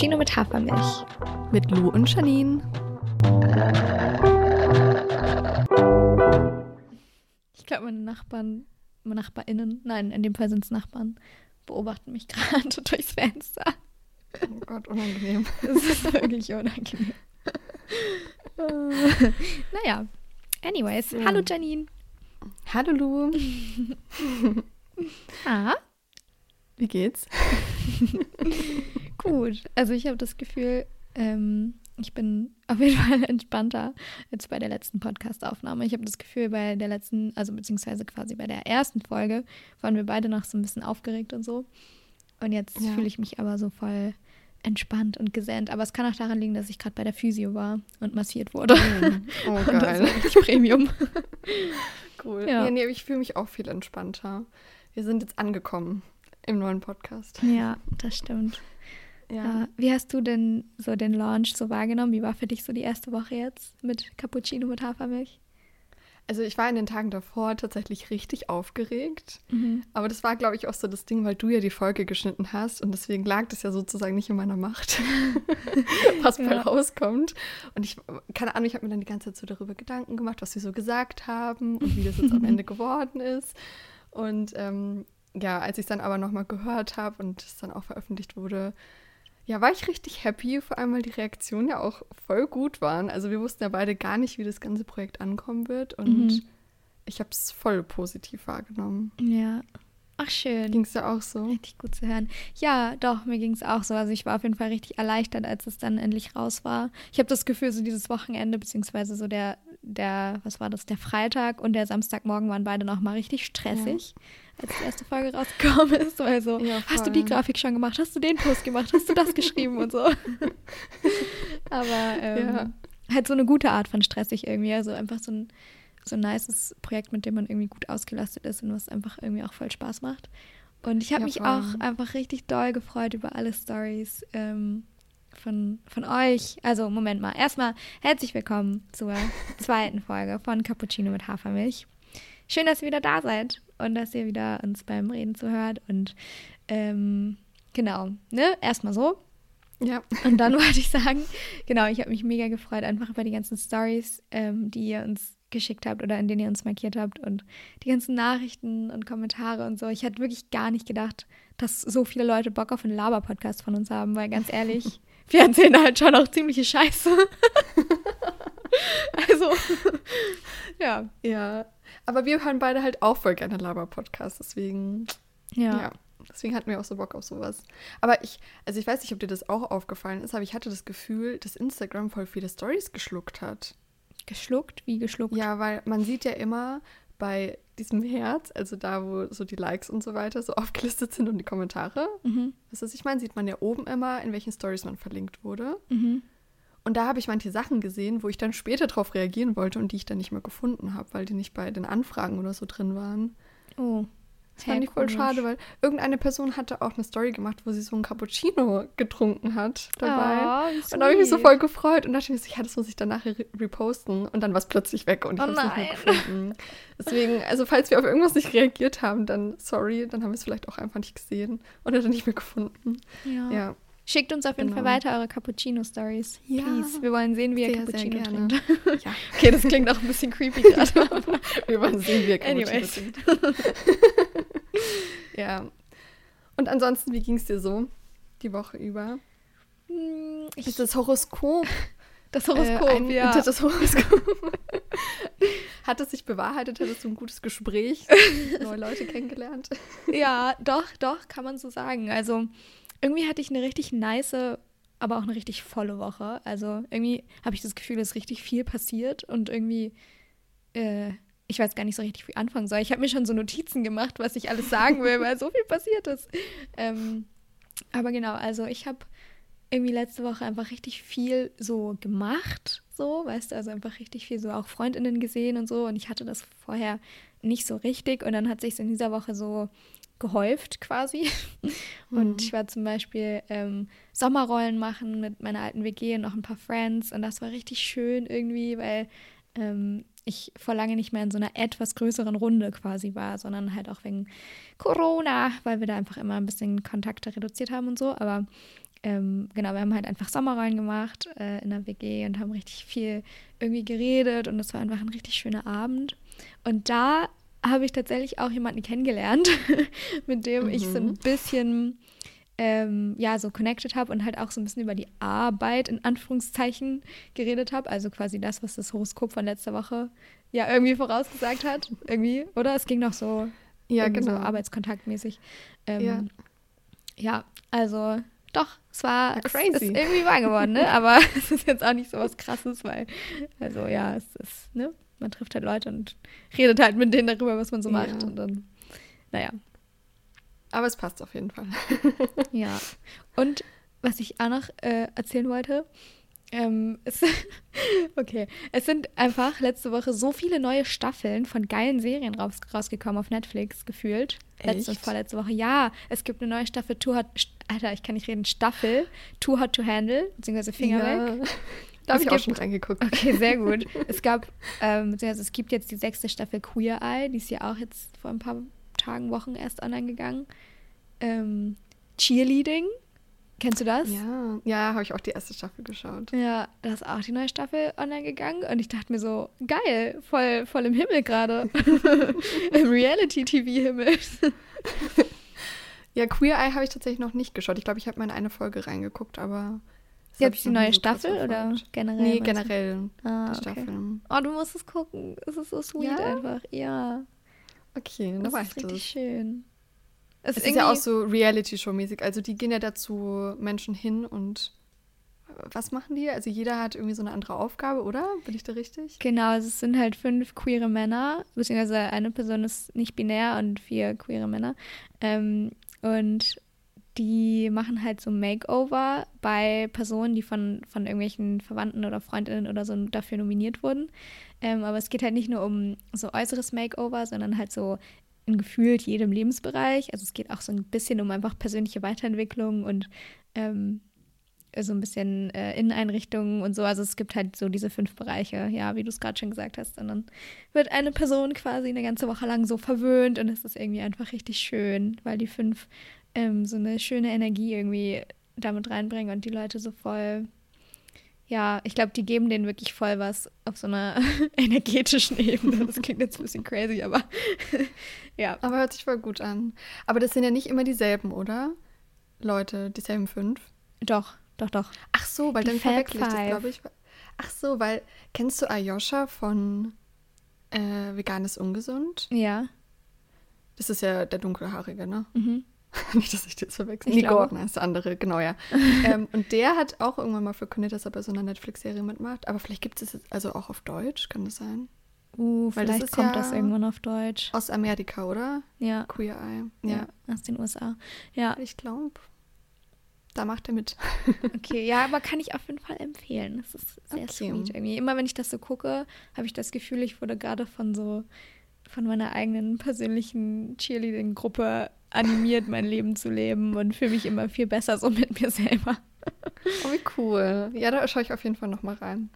Cappuccino mit Hafermilch. Mit Lou und Janine. Ich glaube, meine Nachbarn, meine NachbarInnen, nein, in dem Fall sind es Nachbarn, beobachten mich gerade durchs Fenster. Oh Gott, unangenehm. Das ist wirklich unangenehm. naja, anyways. So. Hallo Janine. Hallo Lou. Ah, Wie geht's? Gut. Also ich habe das Gefühl, ähm, ich bin auf jeden Fall entspannter als bei der letzten Podcast-Aufnahme. Ich habe das Gefühl, bei der letzten, also beziehungsweise quasi bei der ersten Folge, waren wir beide noch so ein bisschen aufgeregt und so. Und jetzt Ja. fühle ich mich aber so voll entspannt und gesennt. Aber es kann auch daran liegen, dass ich gerade bei der Physio war und massiert wurde. Oh, Und das geil. war richtig Premium. Cool. Ja. Ja. nee, ich fühle mich auch viel entspannter. Wir sind jetzt angekommen im neuen Podcast. ja, das stimmt. Ja. Wie hast du denn so den Launch so wahrgenommen? Wie war für dich so die erste Woche jetzt mit Cappuccino mit Hafermilch? Also ich war in den Tagen davor tatsächlich richtig aufgeregt. Mhm. Aber das war, glaube ich, auch so das Ding, weil du ja die Folge geschnitten hast und deswegen lag das ja sozusagen nicht in meiner Macht, was Ja. rauskommt. Und ich, keine Ahnung, ich habe mir dann die ganze Zeit so darüber Gedanken gemacht, was wir so gesagt haben und wie das jetzt am Ende geworden ist. Und ähm, ja, als ich es dann aber nochmal gehört habe und es dann auch veröffentlicht wurde, ja, war ich richtig happy, vor allem weil die Reaktionen ja auch voll gut waren. Also wir wussten ja beide gar nicht, wie das ganze Projekt ankommen wird und Mhm. ich habe es voll positiv wahrgenommen. Ja. Ach, schön. Ging es ja auch so? Richtig gut zu hören. Ja, doch, mir ging es auch so. Also ich war auf jeden Fall richtig erleichtert, als es dann endlich raus war. Ich habe das Gefühl, so dieses Wochenende, beziehungsweise so der, der, was war das, der Freitag und der Samstagmorgen waren beide nochmal richtig stressig, als die erste Folge rausgekommen ist. Weil so, Ja, hast du die. Grafik schon gemacht? Hast du den Post gemacht? Hast du das geschrieben und so? Aber ähm, Ja. halt so eine gute Art von stressig irgendwie. Also einfach so ein, so ein nices Projekt, mit dem man irgendwie gut ausgelastet ist und was einfach irgendwie auch voll Spaß macht. Und ich habe Ja, mich auch einfach richtig doll gefreut über alle Stories ähm, von, von euch. Also, Moment mal. Erstmal herzlich willkommen zur zweiten Folge von Cappuccino mit Hafermilch. Schön, dass ihr wieder da seid und dass ihr wieder uns beim Reden zuhört. Und ähm, genau, ne? Erstmal so. Ja. Und dann wollte ich sagen, genau, ich habe mich mega gefreut, einfach über die ganzen Stories, ähm, die ihr uns geschickt habt oder in denen ihr uns markiert habt und die ganzen Nachrichten und Kommentare und so. Ich hätte wirklich gar nicht gedacht, dass so viele Leute Bock auf einen Laber-Podcast von uns haben, weil ganz ehrlich, wir erzählen halt schon auch ziemliche Scheiße. also, ja. Ja. Aber wir hören beide halt auch voll gerne Laber-Podcasts, deswegen, Ja. ja. Deswegen hatten wir auch so Bock auf sowas. Aber ich, also ich weiß nicht, ob dir das auch aufgefallen ist, aber ich hatte das Gefühl, dass Instagram voll viele Stories geschluckt hat. Geschluckt? Wie geschluckt? Ja, weil man sieht ja immer bei diesem Herz, also da, wo so die Likes und so weiter so aufgelistet sind und die Kommentare, Mhm. was was ich meine, sieht man ja oben immer, in welchen Stories man verlinkt wurde. Mhm. Und da habe ich manche Sachen gesehen, wo ich dann später darauf reagieren wollte und die ich dann nicht mehr gefunden habe, weil die nicht bei den Anfragen oder so drin waren. Oh. Das fand Hä, ich voll komisch. schade, weil irgendeine Person hatte auch eine Story gemacht, wo sie so ein Cappuccino getrunken hat dabei. Oh, und da habe ich mich so voll gefreut und dachte mir so, ja, das muss ich dann nachher re reposten. Und dann war es plötzlich weg und ich Oh habe es nicht mehr gefunden. Deswegen, also falls wir auf irgendwas nicht reagiert haben, dann sorry, dann haben wir es vielleicht auch einfach nicht gesehen oder dann nicht mehr gefunden. Ja. Ja, Schickt uns auf jeden Fall Genau. weiter eure Cappuccino-Stories. Ja. Please. Wir wollen sehen, wie ihr Sehr, sehr Cappuccino gerne. trinkt. ja. Okay, das klingt auch ein bisschen creepy gerade. wir wollen sehen, wie er Cappuccino Anyways. trinkt. ja. Und ansonsten, wie ging es dir so die Woche über? Hm, ich, Ist das Horoskop das Horoskop, Äh, ein, ja. Das Horoskop. Hat es sich bewahrheitet? Hattest du ein gutes Gespräch? Neue Leute kennengelernt? Ja, doch, doch, kann man so sagen. Also irgendwie hatte ich eine richtig nice, aber auch eine richtig volle Woche. Also irgendwie habe ich das Gefühl, dass richtig viel passiert und irgendwie, äh, ich weiß gar nicht so richtig, wie ich anfangen soll. Ich habe mir schon so Notizen gemacht, was ich alles sagen will, weil so viel passiert ist. Ähm, aber genau, also ich habe irgendwie letzte Woche einfach richtig viel so gemacht, so, weißt du, also einfach richtig viel so auch Freundinnen gesehen und so. Und ich hatte das vorher nicht so richtig. Und dann hat sich in dieser Woche so gehäuft quasi. Und ich war zum Beispiel ähm, Sommerrollen machen mit meiner alten WG und noch ein paar Friends. Und das war richtig schön irgendwie, weil ähm, ich vor lange nicht mehr in so einer etwas größeren Runde quasi war, sondern halt auch wegen Corona, weil wir da einfach immer ein bisschen Kontakte reduziert haben und so. Aber ähm, genau, wir haben halt einfach Sommerrollen gemacht äh, in der WG und haben richtig viel irgendwie geredet und es war einfach ein richtig schöner Abend. Und da habe ich tatsächlich auch jemanden kennengelernt, mit dem mhm. ich so ein mhm. bisschen ähm, ja so connected habe und halt auch so ein bisschen über die Arbeit in Anführungszeichen geredet habe. Also quasi das, was das Horoskop von letzter Woche ja irgendwie vorausgesagt hat. Irgendwie, oder? Es ging noch so, ja, genau. so arbeitskontaktmäßig. Ähm, ja. ja, also doch, es war ja, crazy. Es ist irgendwie wahr geworden, ne? Aber es ist jetzt auch nicht so was krasses, weil, also ja, es ist, ne? Man trifft halt Leute und redet halt mit denen darüber, was man so ja. macht. Und dann, naja. Aber es passt auf jeden Fall. ja. Und was ich auch noch äh, erzählen wollte, ähm, es, okay, es sind einfach letzte Woche so viele neue Staffeln von geilen Serien raus, rausgekommen auf Netflix gefühlt. Echt? Letzte und vorletzte Woche. Ja, es gibt eine neue Staffel Too Hot, Alter, ich kann nicht reden, Staffel Too Hot to Handle, beziehungsweise Finger ja. weg. Da habe ich auch schon reingeguckt. Okay, sehr gut. es gab, ähm, beziehungsweise es gibt jetzt die sechste Staffel Queer Eye, die ist ja auch jetzt vor ein paar Tagen, Wochen erst online gegangen. Ähm, Cheerleading Kennst du das? Ja, ja, habe ich auch die erste Staffel geschaut. Ja, da ist auch die neue Staffel online gegangen und ich dachte mir so, geil, voll, voll im Himmel gerade. Im Reality-TV-Himmel. ja, Queer Eye habe ich tatsächlich noch nicht geschaut. Ich glaube, ich habe mal in eine Folge reingeguckt, aber. Jetzt die neue Staffel oder generell? Nee, generell ah, die okay. Oh, du musst es gucken. Es ist so sweet ja? einfach. Ja. Okay, dann das. richtig schön. Es, es ist ja auch so Reality-Show-mäßig. Also die gehen ja dazu Menschen hin und was machen die? Also jeder hat irgendwie so eine andere Aufgabe, oder? Bin ich da richtig? Genau, also es sind halt fünf queere Männer, beziehungsweise eine Person ist nicht binär und vier queere Männer. Ähm, und die machen halt so Makeover bei Personen, die von, von irgendwelchen Verwandten oder Freundinnen oder so dafür nominiert wurden. Ähm, aber es geht halt nicht nur um so äußeres Makeover, sondern halt so in gefühlt jedem Lebensbereich. Also es geht auch so ein bisschen um einfach persönliche Weiterentwicklung und ähm, so ein bisschen äh, Inneneinrichtungen und so. Also es gibt halt so diese fünf Bereiche, ja, wie du es gerade schon gesagt hast. Und dann wird eine Person quasi eine ganze Woche lang so verwöhnt und es ist irgendwie einfach richtig schön, weil die fünf ähm, so eine schöne Energie irgendwie damit reinbringen und die Leute so voll ja, ich glaube, die geben denen wirklich voll was auf so einer energetischen Ebene. Das klingt jetzt ein bisschen crazy, aber ja. Aber hört sich voll gut an. Aber das sind ja nicht immer dieselben, oder? Leute, dieselben fünf? Doch, doch, doch. Ach so, weil die dann verwechsel ich das, glaube ich. Ach so, weil, kennst du Ayosha von äh, Vegan ist ungesund? Ja. Das ist ja der dunkelhaarige, ne? Mhm. Nicht, dass ich das verwechsel. Nee, Gordon ist der andere, genau, ja. ähm, und der hat auch irgendwann mal verkündet, dass er bei so einer Netflix-Serie mitmacht. Aber vielleicht gibt es es also auch auf Deutsch, kann das sein? Uh, Weil vielleicht das kommt ja das irgendwann auf Deutsch. Aus Amerika, oder? Ja. Queer Eye. Ja, ja aus den USA. Ja. Ich glaube, da macht er mit. okay, ja, aber kann ich auf jeden Fall empfehlen. Das ist sehr okay. sweet irgendwie. Immer wenn ich das so gucke, habe ich das Gefühl, ich wurde gerade von so von meiner eigenen persönlichen Cheerleading-Gruppe animiert, mein Leben zu leben und fühle mich immer viel besser so mit mir selber. Oh, wie cool. Ja, da schaue ich auf jeden Fall nochmal rein.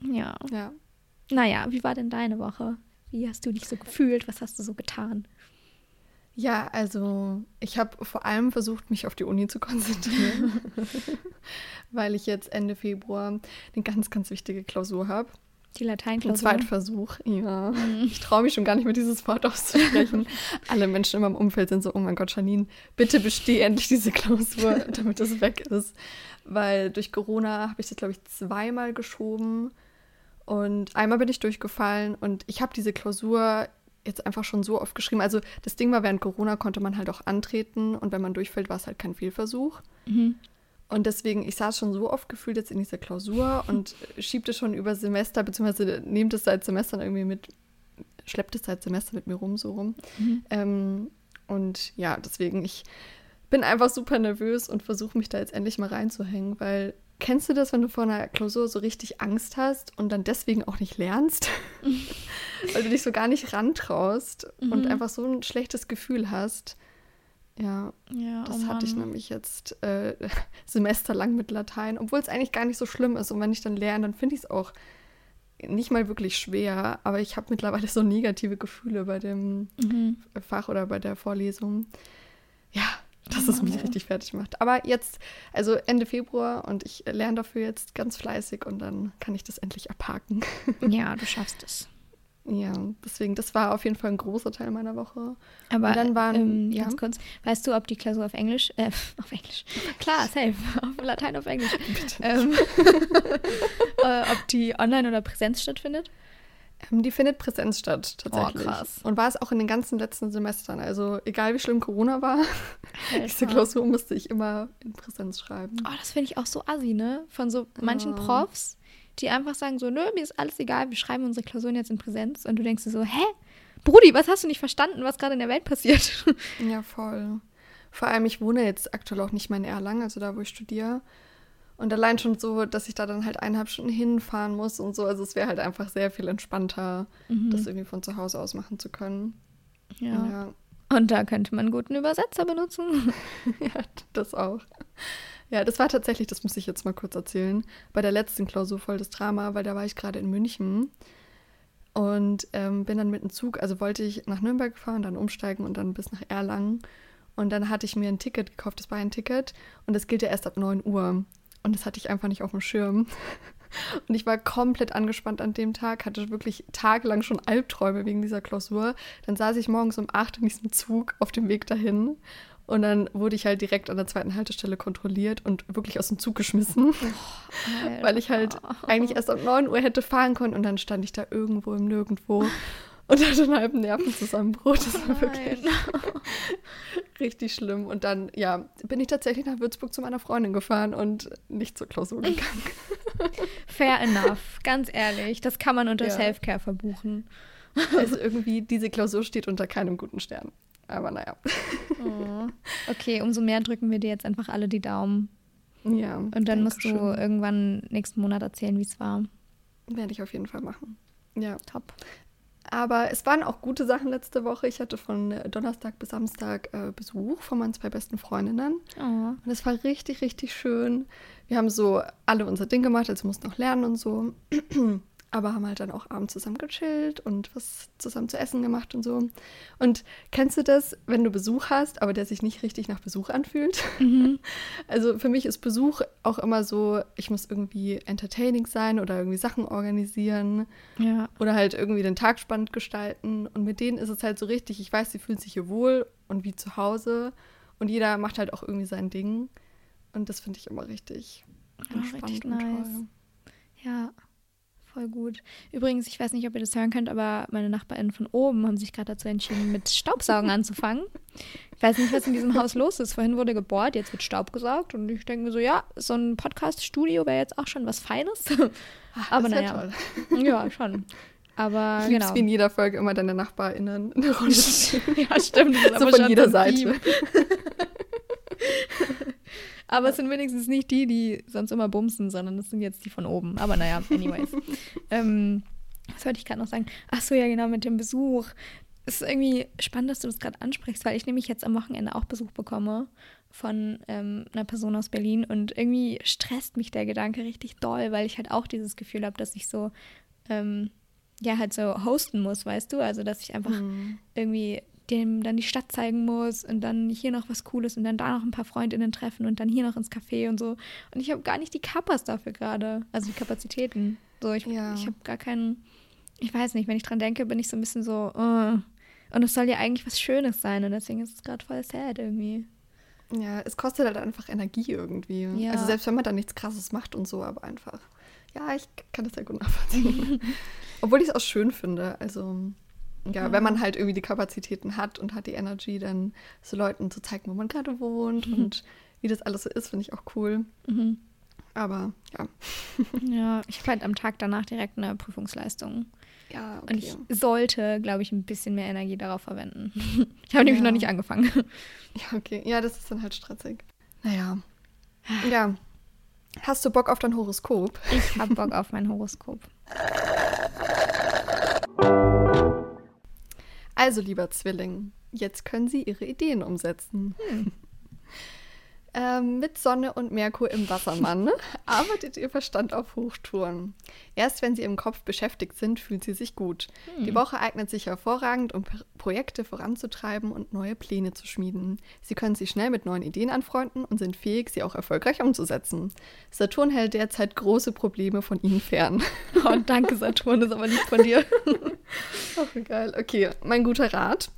Ja. Ja. Naja, wie war denn deine Woche? Wie hast du dich so gefühlt? Was hast du so getan? Ja, also ich habe vor allem versucht, mich auf die Uni zu konzentrieren, weil ich jetzt Ende Februar eine ganz, ganz wichtige Klausur habe. Die Lateinklausur. Ein Zweitversuch, ja. Mhm. Ich traue mich schon gar nicht mehr, dieses Wort auszusprechen. Alle Menschen in meinem Umfeld sind so, oh mein Gott, Janine, bitte besteh endlich diese Klausur, damit das weg ist. Weil durch Corona habe ich das, glaube ich, zweimal geschoben. Und einmal bin ich durchgefallen und ich habe diese Klausur jetzt einfach schon so oft geschrieben. Also das Ding war, während Corona konnte man halt auch antreten und wenn man durchfällt, war es halt kein Fehlversuch. Mhm. Und deswegen, ich saß schon so oft gefühlt jetzt in dieser Klausur und schiebte schon über Semester, beziehungsweise nehmt es seit Semestern irgendwie mit, schleppt es seit Semester mit mir rum, so rum. Mhm. Ähm, und ja, deswegen, ich bin einfach super nervös und versuche mich da jetzt endlich mal reinzuhängen, weil kennst du das, wenn du vor einer Klausur so richtig Angst hast und dann deswegen auch nicht lernst? weil du dich so gar nicht rantraust mhm. und einfach so ein schlechtes Gefühl hast. Ja, ja das oh hatte ich nämlich jetzt äh, semesterlang mit Latein, obwohl es eigentlich gar nicht so schlimm ist. Und wenn ich dann lerne, dann finde ich es auch nicht mal wirklich schwer, aber ich habe mittlerweile so negative Gefühle bei dem mhm. Fach oder bei der Vorlesung. Ja, dass es mich richtig fertig macht. Aber jetzt, also Ende Februar und ich lerne dafür jetzt ganz fleißig und dann kann ich das endlich abhaken. Ja, du schaffst es. Ja, deswegen, das war auf jeden Fall ein großer Teil meiner Woche. Aber Und dann waren- ähm, ja. ganz kurz, weißt du, ob die Klausur auf Englisch, äh, auf Englisch, klar, safe, auf Latein auf Englisch, ähm, äh, ob die online oder Präsenz stattfindet? Ähm, Die findet Präsenz statt, tatsächlich. Oh, krass. Und war es auch in den ganzen letzten Semestern. Also egal wie schlimm Corona war, diese. Klausur musste ich immer in Präsenz schreiben. Oh, das finde ich auch so assi, ne? Von so manchen Ja. Profs, die einfach sagen so, nö, mir ist alles egal, wir schreiben unsere Klausuren jetzt in Präsenz. Und du denkst dir so, hä? Brudi, was hast du nicht verstanden, was gerade in der Welt passiert? Ja, voll. Vor allem, ich wohne jetzt aktuell auch nicht mehr in Erlangen, also da, wo ich studiere. Und allein schon so, dass ich da dann halt eineinhalb Stunden hinfahren muss und so. Also es wäre halt einfach sehr viel entspannter, das irgendwie von zu Hause aus machen zu können. ja. ja. Und da könnte man guten Übersetzer benutzen. Ja, das auch. Ja, das war tatsächlich, das muss ich jetzt mal kurz erzählen, bei der letzten Klausur voll das Drama, weil da war ich gerade in München und ähm, bin dann mit dem Zug, also wollte ich nach Nürnberg fahren, dann umsteigen und dann bis nach Erlangen. Und dann hatte ich mir ein Ticket gekauft, das war ein Ticket und das gilt ja erst ab 9 Uhr. Und das hatte ich einfach nicht auf dem Schirm. Und ich war komplett angespannt an dem Tag, hatte wirklich tagelang schon Albträume wegen dieser Klausur. Dann saß ich morgens um 8 in diesem Zug auf dem Weg dahin. Und dann wurde ich halt direkt an der zweiten Haltestelle kontrolliert und wirklich aus dem Zug geschmissen, weil ich halt eigentlich erst um 9 Uhr hätte fahren können. Und dann stand ich da irgendwo im Nirgendwo und hatte einen halben Nervenzusammenbruch. Das war wirklich richtig schlimm. Und dann, ja, bin ich tatsächlich nach Würzburg zu meiner Freundin gefahren und nicht zur Klausur gegangen. Fair enough, ganz ehrlich. Das kann man unter Ja. Selfcare verbuchen. Also irgendwie, diese Klausur steht unter keinem guten Stern. Aber naja. Oh. Okay, umso mehr drücken wir dir jetzt einfach alle die Daumen. Ja. Und dann musst du Dankeschön. irgendwann nächsten Monat erzählen, wie es war. Werde ich auf jeden Fall machen. Ja. Top. Aber es waren auch gute Sachen letzte Woche. Ich hatte von äh, Donnerstag bis Samstag äh, Besuch von meinen zwei besten Freundinnen. Oh. Und es war richtig, richtig schön. Wir haben so alle unser Ding gemacht, also mussten noch lernen und so. Aber haben halt dann auch abends zusammen gechillt und was zusammen zu essen gemacht und so. Und kennst du das, wenn du Besuch hast, aber der sich nicht richtig nach Besuch anfühlt? Also für mich ist Besuch auch immer so, ich muss irgendwie entertaining sein oder irgendwie Sachen organisieren Ja. oder halt irgendwie den Tag spannend gestalten. Und mit denen ist es halt so richtig, ich weiß, sie fühlen sich hier wohl und wie zu Hause. Und jeder macht halt auch irgendwie sein Ding. Und das finde ich immer richtig Oh, entspannt richtig und nice. toll. Ja, voll gut. Übrigens, ich weiß nicht, ob ihr das hören könnt, aber meine NachbarInnen von oben haben sich gerade dazu entschieden, mit Staubsaugen anzufangen. Ich weiß nicht, was in diesem Haus los ist. Vorhin wurde gebohrt, jetzt wird Staub gesaugt. Und ich denke mir so, ja, so ein Podcast-Studio wäre jetzt auch schon was Feines. aber naja. toll. Ja, schon. Aber Ich genau. wie in jeder Folge immer deine NachbarInnen in der Runde. ja, stimmt. So von jeder Seite. Aber es sind wenigstens nicht die, die sonst immer bumsen, sondern es sind jetzt die von oben. Aber naja, anyways. ähm, was wollte ich gerade noch sagen? Ach so, ja, genau, mit dem Besuch. Es ist irgendwie spannend, dass du das gerade ansprichst, weil ich nämlich jetzt am Wochenende auch Besuch bekomme von ähm, einer Person aus Berlin und irgendwie stresst mich der Gedanke richtig doll, weil ich halt auch dieses Gefühl habe, dass ich so, ähm, ja, halt so hosten muss, weißt du? Also, dass ich einfach Mhm. irgendwie dem dann die Stadt zeigen muss und dann hier noch was Cooles und dann da noch ein paar Freundinnen treffen und dann hier noch ins Café und so. Und ich habe gar nicht die Kappas dafür gerade, also die Kapazitäten. So, ich, Ja. ich habe gar keinen, ich weiß nicht, wenn ich dran denke, bin ich so ein bisschen so, uh. und es soll ja eigentlich was Schönes sein und deswegen ist es gerade voll sad irgendwie. Ja, es kostet halt einfach Energie irgendwie. Ja. Also selbst wenn man da nichts krasses macht und so, aber einfach. Ja, ich kann das sehr gut nachvollziehen. Obwohl ich es auch schön finde. Also, ja, Ja. wenn man halt irgendwie die Kapazitäten hat und hat die Energy, dann so Leuten zu zeigen, wo man gerade wohnt und wie das alles so ist, finde ich auch cool. Mhm. Aber ja. Ja, ich habe halt am Tag danach direkt eine Prüfungsleistung. Ja, Und okay. ich sollte, glaube ich, ein bisschen mehr Energie darauf verwenden. Ich habe nämlich Ja. noch nicht angefangen. Ja, okay. Ja, das ist dann halt stressig. Naja. Ja. Hast du Bock auf dein Horoskop? Ich habe Bock auf mein Horoskop. Also, lieber Zwilling, jetzt können Sie Ihre Ideen umsetzen. Hm. Ähm, mit Sonne und Merkur im Wassermann arbeitet ihr Verstand auf Hochtouren. Erst wenn sie im Kopf beschäftigt sind, fühlt sie sich gut. Hm. Die Woche eignet sich hervorragend, um Projekte voranzutreiben und neue Pläne zu schmieden. Sie können sich schnell mit neuen Ideen anfreunden und sind fähig, sie auch erfolgreich umzusetzen. Saturn hält derzeit große Probleme von ihnen fern. Oh, danke Saturn, das ist aber lieb von dir. Ach, geil. Okay, mein guter Rat.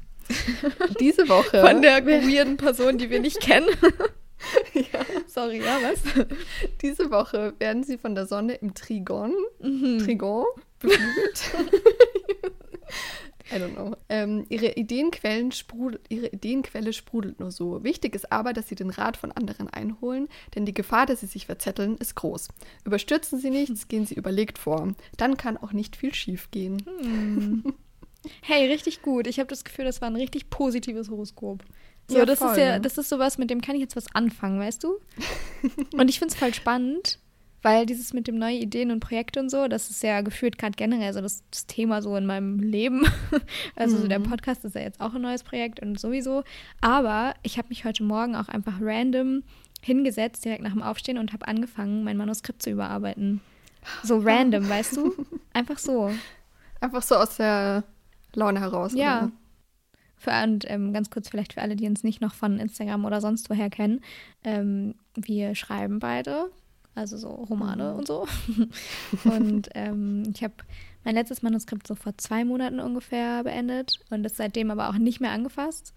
Diese Woche. Von der weirden Person, die wir nicht kennen. ja. Sorry, ja, was? Diese Woche werden sie von der Sonne im Trigon, mhm. Trigon beflügelt. I don't know. Ähm, ihre, Ideenquellen sprudel, ihre Ideenquelle sprudelt nur so. Wichtig ist aber, dass sie den Rat von anderen einholen, denn die Gefahr, dass sie sich verzetteln, ist groß. Überstürzen sie nichts, gehen sie überlegt vor. Dann kann auch nicht viel schief gehen. Hm. Hey, richtig gut. Ich habe das Gefühl, das war ein richtig positives Horoskop. So, ja, das voll, ist ja, das ist sowas, mit dem kann ich jetzt was anfangen, weißt du? und ich finde es voll spannend, weil dieses mit dem neuen Ideen und Projekte und so, das ist ja gefühlt gerade generell so das, das, Thema so in meinem Leben. also mhm. so der mhm. Podcast ist ja jetzt auch ein neues Projekt und sowieso. Aber ich habe mich heute Morgen auch einfach random hingesetzt, direkt nach dem Aufstehen und habe angefangen, mein Manuskript zu überarbeiten. So random, weißt du? Einfach so. Einfach so aus der Laune heraus. Ja. Oder? Für, und ähm, ganz kurz vielleicht für alle, die uns nicht noch von Instagram oder sonst woher kennen. Ähm, wir schreiben beide, also so Romane mhm. und so. und ähm, ich habe mein letztes Manuskript so vor zwei Monaten ungefähr beendet und das seitdem aber auch nicht mehr angefasst.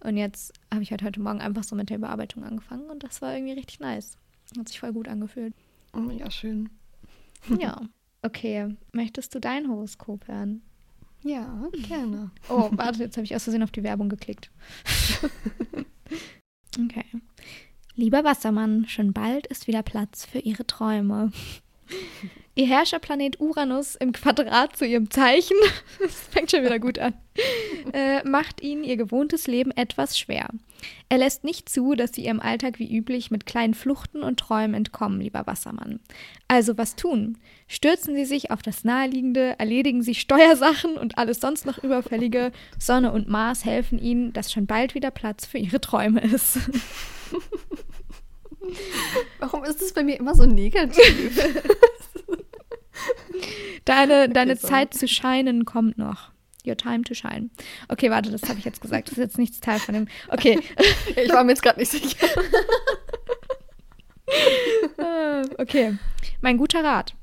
Und jetzt habe ich halt heute Morgen einfach so mit der Überarbeitung angefangen und das war irgendwie richtig nice. Hat sich voll gut angefühlt. Oh ja, schön. ja. Okay, möchtest du dein Horoskop hören? Ja, gerne. Oh, warte, jetzt habe ich aus Versehen auf die Werbung geklickt. okay. Lieber Wassermann, schon bald ist wieder Platz für Ihre Träume. Ihr Herrscherplanet Uranus im Quadrat zu ihrem Zeichen, das fängt schon wieder gut an, äh, macht ihnen ihr gewohntes Leben etwas schwer. Er lässt nicht zu, dass sie ihrem Alltag wie üblich mit kleinen Fluchten und Träumen entkommen, lieber Wassermann. Also was tun? Stürzen Sie sich auf das Naheliegende, erledigen Sie Steuersachen und alles sonst noch Überfällige. Sonne und Mars helfen Ihnen, dass schon bald wieder Platz für Ihre Träume ist. Warum ist es bei mir immer so negativ? deine deine Zeit zu scheinen kommt noch. Your time to shine. Okay, warte, das habe ich jetzt gesagt. Das ist jetzt nichts Teil von dem. Okay. ich war mir jetzt gerade nicht sicher. Ah, okay. Mein guter Rat.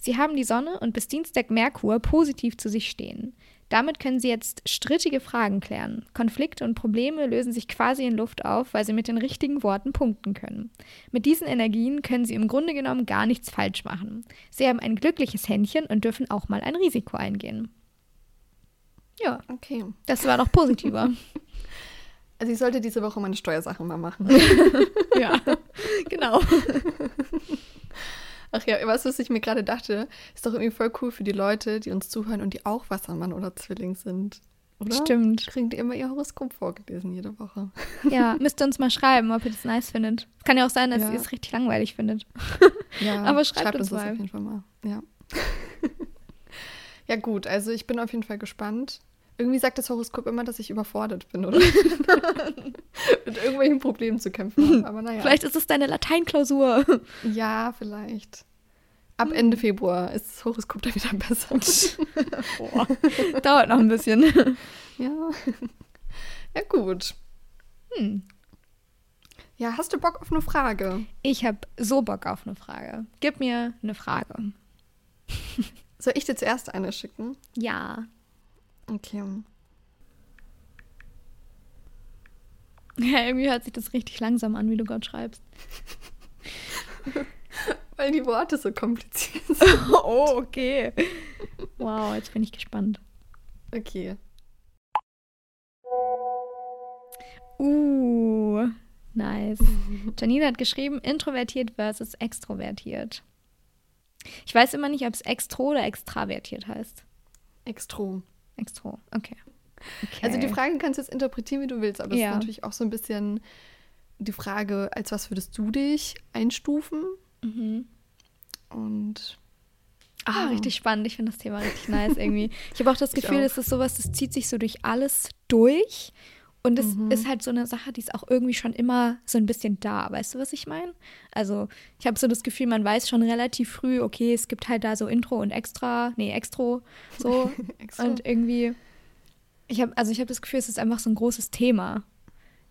Sie haben die Sonne und bis Dienstag Merkur positiv zu sich stehen. Damit können Sie jetzt strittige Fragen klären. Konflikte und Probleme lösen sich quasi in Luft auf, weil Sie mit den richtigen Worten punkten können. Mit diesen Energien können Sie im Grunde genommen gar nichts falsch machen. Sie haben ein glückliches Händchen und dürfen auch mal ein Risiko eingehen. Ja, okay. Das war noch positiver. Also ich sollte diese Woche meine Steuersachen mal machen. ja, genau. Ja, weißt du, was ich mir gerade dachte? Ist doch irgendwie voll cool für die Leute, die uns zuhören und die auch Wassermann oder Zwilling sind. Oder? Stimmt. Kriegen die immer ihr Horoskop vorgelesen jede Woche. Ja, müsst ihr uns mal schreiben, ob ihr das nice findet. Kann ja auch sein, dass ja. ihr es richtig langweilig findet. Ja, aber schreibt, schreibt uns, uns mal. auf jeden Fall mal. Ja. ja, gut, also ich bin auf jeden Fall gespannt. Irgendwie sagt das Horoskop immer, dass ich überfordert bin, oder? Mit irgendwelchen Problemen zu kämpfen. Aber naja. Vielleicht ist es deine Lateinklausur. Ja, vielleicht. Ab hm. Ende Februar ist das Horoskop dann wieder besser. Boah, dauert noch ein bisschen. Ja. Ja, gut. Hm. Ja, hast du Bock auf eine Frage? Ich habe so Bock auf eine Frage. Gib mir eine Frage. Soll ich dir zuerst eine schicken? Ja. Okay. Ja, irgendwie hört sich das richtig langsam an, wie du gerade schreibst. Weil die Worte so kompliziert sind. oh, okay. Wow, jetzt bin ich gespannt. Okay. Uh, nice. Janine hat geschrieben, introvertiert versus extrovertiert. Ich weiß immer nicht, ob es extro oder extravertiert heißt. Extro. Extro, okay. okay. Also die Frage kannst du jetzt interpretieren, wie du willst, aber es ja. ist natürlich auch so ein bisschen die Frage, als was würdest du dich einstufen? Mhm. Und Ah, richtig spannend. Ich finde das Thema richtig nice irgendwie. Ich habe auch das Gefühl, es ist sowas, das zieht sich so durch alles durch. Und es mhm. ist halt so eine Sache, die ist auch irgendwie schon immer so ein bisschen da. Weißt du, was ich meine? Also, ich habe so das Gefühl, man weiß schon relativ früh, okay, es gibt halt da so Intro und Extra, nee, Extro, so. Extra. Und irgendwie, ich habe, also ich habe das Gefühl, es ist einfach so ein großes Thema,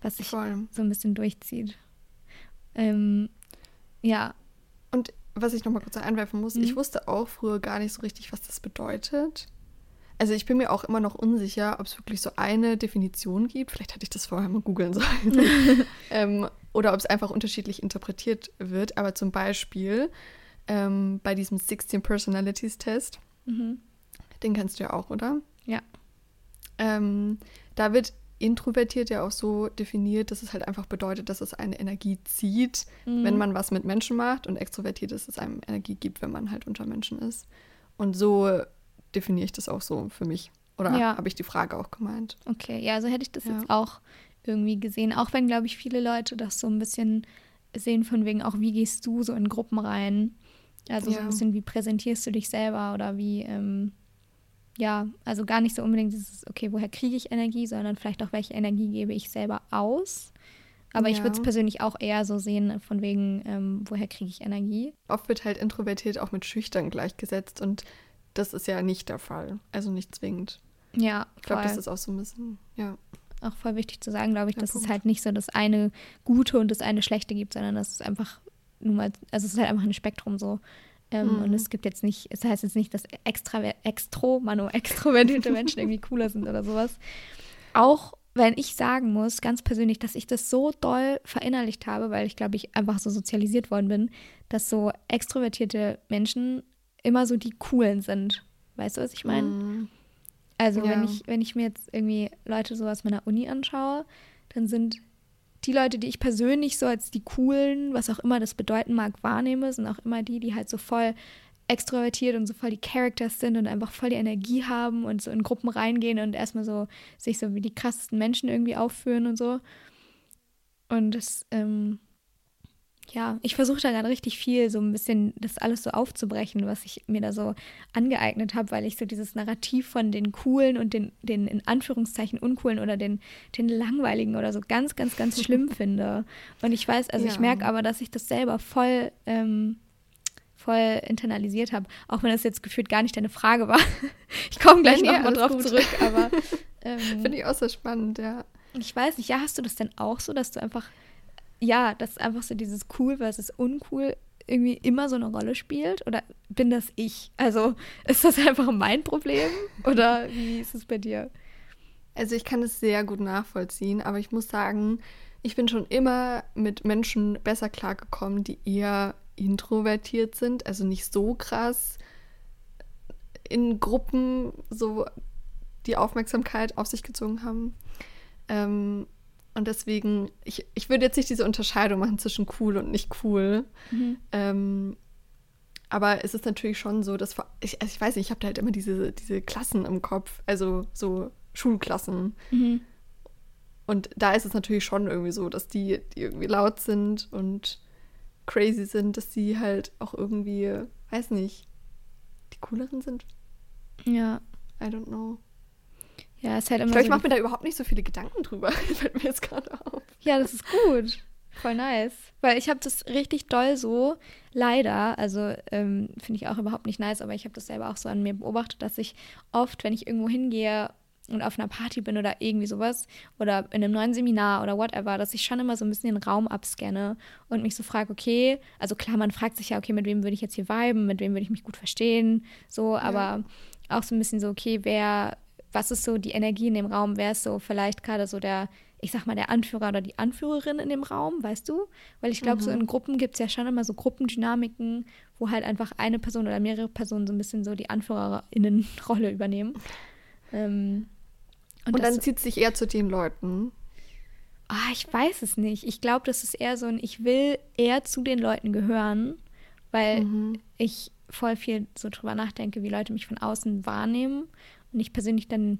was sich so ein bisschen durchzieht. Ähm, ja. Was ich noch mal kurz einwerfen muss, mhm. ich wusste auch früher gar nicht so richtig, was das bedeutet. Also ich bin mir auch immer noch unsicher, ob es wirklich so eine Definition gibt. Vielleicht hätte ich das vorher mal googeln sollen. ähm, oder ob es einfach unterschiedlich interpretiert wird. Aber zum Beispiel ähm, bei diesem 16 Personalities Test, mhm. den kennst du ja auch, oder? Ja. Ähm, da wird introvertiert ja auch so definiert, dass es halt einfach bedeutet, dass es eine Energie zieht, mhm. wenn man was mit Menschen macht und extrovertiert ist, dass es einem Energie gibt, wenn man halt unter Menschen ist. Und so definiere ich das auch so für mich. Oder ja. habe ich die Frage auch gemeint? Okay, ja, so hätte ich das ja. jetzt auch irgendwie gesehen. Auch wenn, glaube ich, viele Leute das so ein bisschen sehen, von wegen auch, wie gehst du so in Gruppen rein? Also ja. so ein bisschen, wie präsentierst du dich selber oder wie, ähm, ja, also gar nicht so unbedingt dieses, okay, woher kriege ich Energie, sondern vielleicht auch, welche Energie gebe ich selber aus. Aber ja. ich würde es persönlich auch eher so sehen, von wegen, ähm, woher kriege ich Energie. Oft wird halt introvertiert auch mit schüchtern gleichgesetzt und das ist ja nicht der Fall. Also nicht zwingend. Ja, ich glaube, das ist auch so ein bisschen, ja. Auch voll wichtig zu sagen, glaube ich, dass Punkt. es halt nicht so das eine Gute und das eine Schlechte gibt, sondern dass es einfach nun mal, also es ist halt einfach ein Spektrum so. Ähm, mhm. Und es gibt jetzt nicht, es heißt jetzt nicht, dass extra, extro, mano, extrovertierte Menschen irgendwie cooler sind oder sowas. Auch wenn ich sagen muss, ganz persönlich, dass ich das so doll verinnerlicht habe, weil ich glaube, ich einfach so sozialisiert worden bin, dass so extrovertierte Menschen immer so die coolen sind. Weißt du, was ich meine? Mm. Also ja. wenn ich, wenn ich mir jetzt irgendwie Leute so aus meiner Uni anschaue, dann sind die Leute, die ich persönlich so als die coolen, was auch immer das bedeuten mag, wahrnehme, sind auch immer die, die halt so voll extrovertiert und so voll die Characters sind und einfach voll die Energie haben und so in Gruppen reingehen und erstmal so sich so wie die krassesten Menschen irgendwie aufführen und so. Und das, ähm, ja, ich versuche da gerade richtig viel, so ein bisschen das alles so aufzubrechen, was ich mir da so angeeignet habe, weil ich so dieses Narrativ von den coolen und den, den in Anführungszeichen uncoolen oder den, den langweiligen oder so ganz, ganz, ganz schlimm finde. Und ich weiß, also ja. ich merke aber, dass ich das selber voll, ähm, voll internalisiert habe, auch wenn das jetzt gefühlt gar nicht deine Frage war. ich komme gleich ja, nochmal drauf gut. zurück, aber ähm, finde ich auch so spannend, ja. Ich weiß nicht, ja, hast du das denn auch so, dass du einfach ja, dass einfach so dieses cool versus uncool irgendwie immer so eine Rolle spielt? Oder bin das ich? Also ist das einfach mein Problem? Oder wie ist es bei dir? Also ich kann es sehr gut nachvollziehen, aber ich muss sagen, ich bin schon immer mit Menschen besser klargekommen, die eher introvertiert sind, also nicht so krass in Gruppen so die Aufmerksamkeit auf sich gezogen haben. Ähm, und deswegen, ich, ich würde jetzt nicht diese Unterscheidung machen zwischen cool und nicht cool. Mhm. Ähm, aber es ist natürlich schon so, dass ich, also ich weiß nicht, ich habe da halt immer diese, diese Klassen im Kopf, also so Schulklassen. Mhm. Und da ist es natürlich schon irgendwie so, dass die, die irgendwie laut sind und crazy sind, dass die halt auch irgendwie, weiß nicht, die cooleren sind. Ja. I don't know. Ja, ist halt immer. Ich, glaub, so ich mache mir da überhaupt nicht so viele Gedanken drüber. Fällt mir jetzt gerade auf. Ja, das ist gut. Voll nice. Weil ich habe das richtig doll so, leider, also ähm, finde ich auch überhaupt nicht nice, aber ich habe das selber auch so an mir beobachtet, dass ich oft, wenn ich irgendwo hingehe und auf einer Party bin oder irgendwie sowas oder in einem neuen Seminar oder whatever, dass ich schon immer so ein bisschen den Raum abscanne und mich so frage, okay, also klar, man fragt sich ja, okay, mit wem würde ich jetzt hier viben, mit wem würde ich mich gut verstehen, so, ja. aber auch so ein bisschen so, okay, wer was ist so die Energie in dem Raum? Wer ist so vielleicht gerade so der, ich sag mal, der Anführer oder die Anführerin in dem Raum, weißt du? Weil ich glaube, mhm. so in Gruppen gibt es ja schon immer so Gruppendynamiken, wo halt einfach eine Person oder mehrere Personen so ein bisschen so die Anführerinnenrolle übernehmen. Ähm, und, und dann zieht es sich eher zu den Leuten. Ah, ich weiß es nicht. Ich glaube, das ist eher so ein, ich will eher zu den Leuten gehören, weil mhm. ich voll viel so drüber nachdenke, wie Leute mich von außen wahrnehmen und ich persönlich dann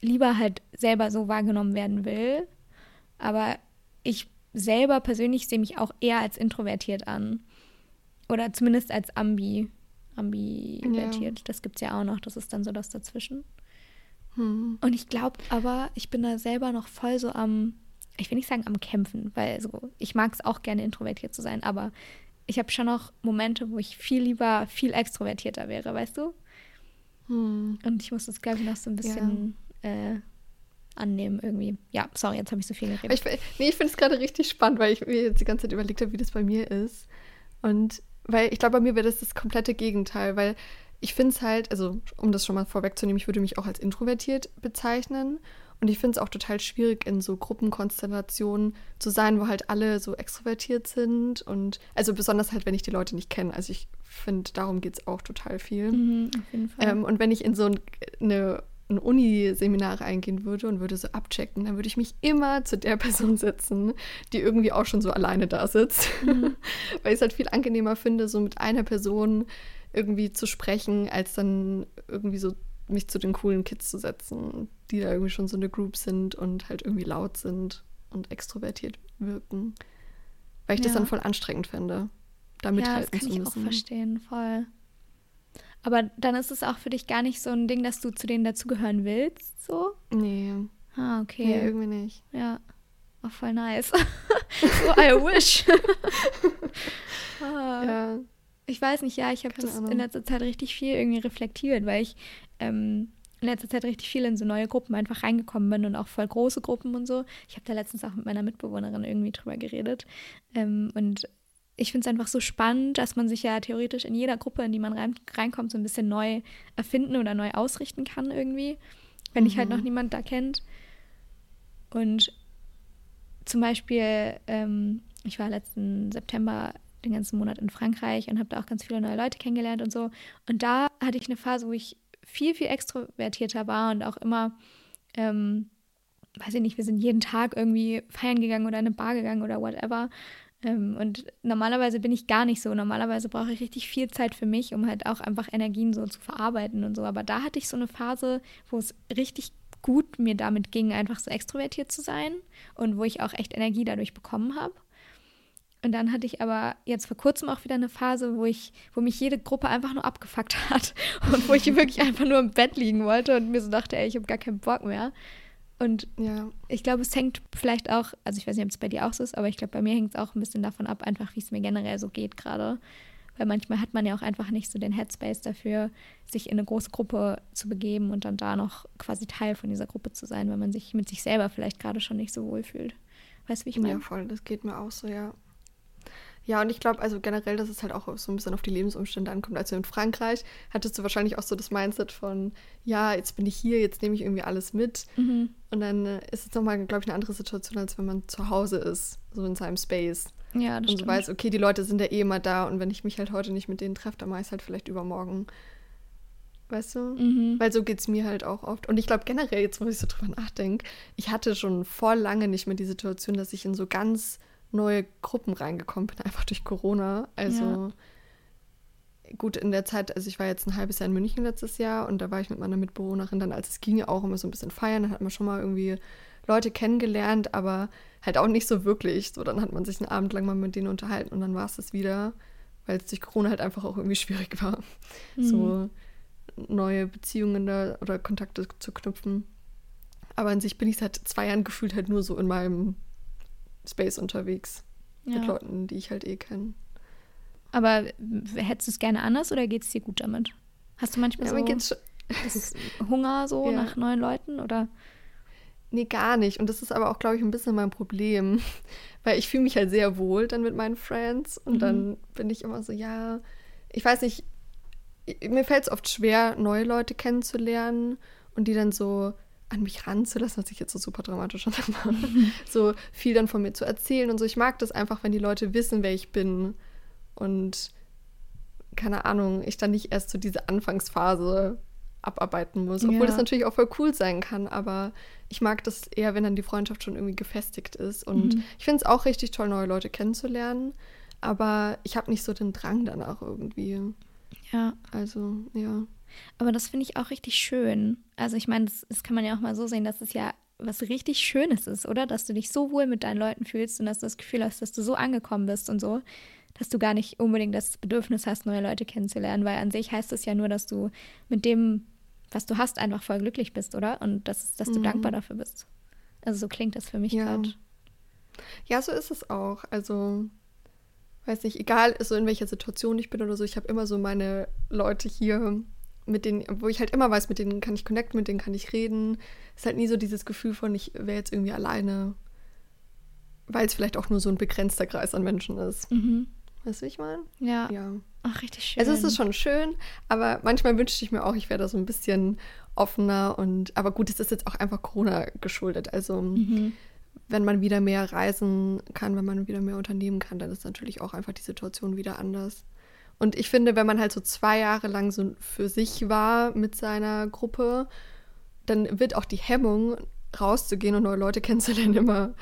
lieber halt selber so wahrgenommen werden will. Aber ich selber persönlich sehe mich auch eher als introvertiert an. Oder zumindest als ambi, ambivertiert. Ja. Das gibt es ja auch noch. Das ist dann so das dazwischen. Hm. Und ich glaube aber, ich bin da selber noch voll so am, ich will nicht sagen am Kämpfen, weil so, ich mag es auch gerne introvertiert zu sein, aber ich habe schon noch Momente, wo ich viel lieber, viel extrovertierter wäre, weißt du? Hm. Und ich muss das, glaube ich, noch so ein bisschen ja. äh, annehmen irgendwie. Ja, sorry, jetzt habe ich so viel geredet. Ich, nee, ich finde es gerade richtig spannend, weil ich mir jetzt die ganze Zeit überlegt habe, wie das bei mir ist. Und weil ich glaube, bei mir wäre das das komplette Gegenteil, weil ich finde es halt, also um das schon mal vorwegzunehmen, ich würde mich auch als introvertiert bezeichnen. Und ich finde es auch total schwierig, in so Gruppenkonstellationen zu sein, wo halt alle so extrovertiert sind. Und also besonders halt, wenn ich die Leute nicht kenne. Also ich finde, darum geht es auch total viel. Mhm, auf jeden Fall. Ähm, und wenn ich in so eine ein Uni-Seminar eingehen würde und würde so abchecken, dann würde ich mich immer zu der Person setzen, die irgendwie auch schon so alleine da sitzt. Mhm. Weil ich es halt viel angenehmer finde, so mit einer Person irgendwie zu sprechen, als dann irgendwie so mich zu den coolen Kids zu setzen, die da irgendwie schon so eine Group sind und halt irgendwie laut sind und extrovertiert wirken. Weil ich ja. das dann voll anstrengend fände, damit ja, halten zu müssen. Ja, das kann ich auch verstehen, voll. Aber dann ist es auch für dich gar nicht so ein Ding, dass du zu denen dazugehören willst, so? Nee. Ah, okay. Nee, irgendwie nicht. Ja. Oh, voll nice. so, I wish. ah. Ja. Ich weiß nicht, ja, ich habe das Ahnung. in letzter Zeit richtig viel irgendwie reflektiert, weil ich ähm, in letzter Zeit richtig viel in so neue Gruppen einfach reingekommen bin und auch voll große Gruppen und so. Ich habe da letztens auch mit meiner Mitbewohnerin irgendwie drüber geredet. Ähm, und ich finde es einfach so spannend, dass man sich ja theoretisch in jeder Gruppe, in die man rein, reinkommt, so ein bisschen neu erfinden oder neu ausrichten kann irgendwie, wenn mhm. ich halt noch niemand da kennt. Und zum Beispiel, ähm, ich war letzten September den ganzen Monat in Frankreich und habe da auch ganz viele neue Leute kennengelernt und so. Und da hatte ich eine Phase, wo ich viel, viel extrovertierter war und auch immer, ähm, weiß ich nicht, wir sind jeden Tag irgendwie feiern gegangen oder in eine Bar gegangen oder whatever. Ähm, und normalerweise bin ich gar nicht so. Normalerweise brauche ich richtig viel Zeit für mich, um halt auch einfach Energien so zu verarbeiten und so. Aber da hatte ich so eine Phase, wo es richtig gut mir damit ging, einfach so extrovertiert zu sein und wo ich auch echt Energie dadurch bekommen habe. Und dann hatte ich aber jetzt vor kurzem auch wieder eine Phase, wo ich, wo mich jede Gruppe einfach nur abgefuckt hat und wo ich wirklich einfach nur im Bett liegen wollte und mir so dachte, ey, ich habe gar keinen Bock mehr. Und ja. ich glaube, es hängt vielleicht auch, also ich weiß nicht, ob es bei dir auch so ist, aber ich glaube, bei mir hängt es auch ein bisschen davon ab, einfach wie es mir generell so geht gerade. Weil manchmal hat man ja auch einfach nicht so den Headspace dafür, sich in eine große Gruppe zu begeben und dann da noch quasi Teil von dieser Gruppe zu sein, weil man sich mit sich selber vielleicht gerade schon nicht so wohl fühlt. Weißt du, wie ich meine? Ja, voll, das geht mir auch so, ja. Ja, und ich glaube, also generell, dass es halt auch so ein bisschen auf die Lebensumstände ankommt. Also in Frankreich hattest du wahrscheinlich auch so das Mindset von, ja, jetzt bin ich hier, jetzt nehme ich irgendwie alles mit. Mhm. Und dann äh, ist es nochmal, glaube ich, eine andere Situation, als wenn man zu Hause ist, so in seinem Space. Ja, das Und so weiß, okay, die Leute sind ja eh immer da und wenn ich mich halt heute nicht mit denen treffe, dann mache ich es halt vielleicht übermorgen. Weißt du? Mhm. Weil so geht es mir halt auch oft. Und ich glaube generell, jetzt wo ich so drüber nachdenke, ich hatte schon vor lange nicht mehr die Situation, dass ich in so ganz neue Gruppen reingekommen bin, einfach durch Corona. Also ja. gut, in der Zeit, also ich war jetzt ein halbes Jahr in München letztes Jahr und da war ich mit meiner Mitbewohnerin dann, als es ging, auch immer so ein bisschen feiern. Dann hat man schon mal irgendwie Leute kennengelernt, aber halt auch nicht so wirklich. So, dann hat man sich einen Abend lang mal mit denen unterhalten und dann war es das wieder, weil es durch Corona halt einfach auch irgendwie schwierig war, mhm. so neue Beziehungen da oder Kontakte zu knüpfen. Aber an sich bin ich seit zwei Jahren gefühlt halt nur so in meinem Space unterwegs. Ja. Mit Leuten, die ich halt eh kenne. Aber hättest du es gerne anders oder geht es dir gut damit? Hast du manchmal ja, so Hunger so ja. nach neuen Leuten oder? Nee, gar nicht. Und das ist aber auch, glaube ich, ein bisschen mein Problem. Weil ich fühle mich halt sehr wohl dann mit meinen Friends. Und mhm. dann bin ich immer so, ja, ich weiß nicht, mir fällt es oft schwer, neue Leute kennenzulernen und die dann so an mich ranzulassen, was ich jetzt so super dramatisch mache, so viel dann von mir zu erzählen und so. Ich mag das einfach, wenn die Leute wissen, wer ich bin und keine Ahnung, ich dann nicht erst so diese Anfangsphase abarbeiten muss, obwohl ja. das natürlich auch voll cool sein kann, aber ich mag das eher, wenn dann die Freundschaft schon irgendwie gefestigt ist und mhm. ich finde es auch richtig toll, neue Leute kennenzulernen, aber ich habe nicht so den Drang danach irgendwie. Ja. Also, ja. Aber das finde ich auch richtig schön. Also ich meine, das, das, kann man ja auch mal so sehen, dass es ja was richtig Schönes ist, oder? Dass du dich so wohl mit deinen Leuten fühlst und dass du das Gefühl hast, dass du so angekommen bist und so, dass du gar nicht unbedingt das Bedürfnis hast, neue Leute kennenzulernen, weil an sich heißt es ja nur, dass du mit dem was du hast, einfach voll glücklich bist, oder? Und dass, dass du mhm. dankbar dafür bist. Also so klingt das für mich ja. gerade. Ja, so ist es auch. Also, weiß nicht, egal so in welcher Situation ich bin oder so, ich habe immer so meine Leute hier, mit denen, wo ich halt immer weiß, mit denen kann ich connecten, mit denen kann ich reden. Es ist halt nie so dieses Gefühl von, ich wäre jetzt irgendwie alleine, weil es vielleicht auch nur so ein begrenzter Kreis an Menschen ist. Mhm. Weißt du, wie ich meine? Ja. Ja. Ach, richtig schön. Also es ist schon schön, aber manchmal wünschte ich mir auch, ich wäre da so ein bisschen offener und aber gut, es ist jetzt auch einfach Corona geschuldet. Also mhm. wenn man wieder mehr reisen kann, wenn man wieder mehr unternehmen kann, dann ist natürlich auch einfach die Situation wieder anders. Und ich finde, wenn man halt so zwei Jahre lang so für sich war mit seiner Gruppe, dann wird auch die Hemmung, rauszugehen und neue Leute kennenzulernen, immer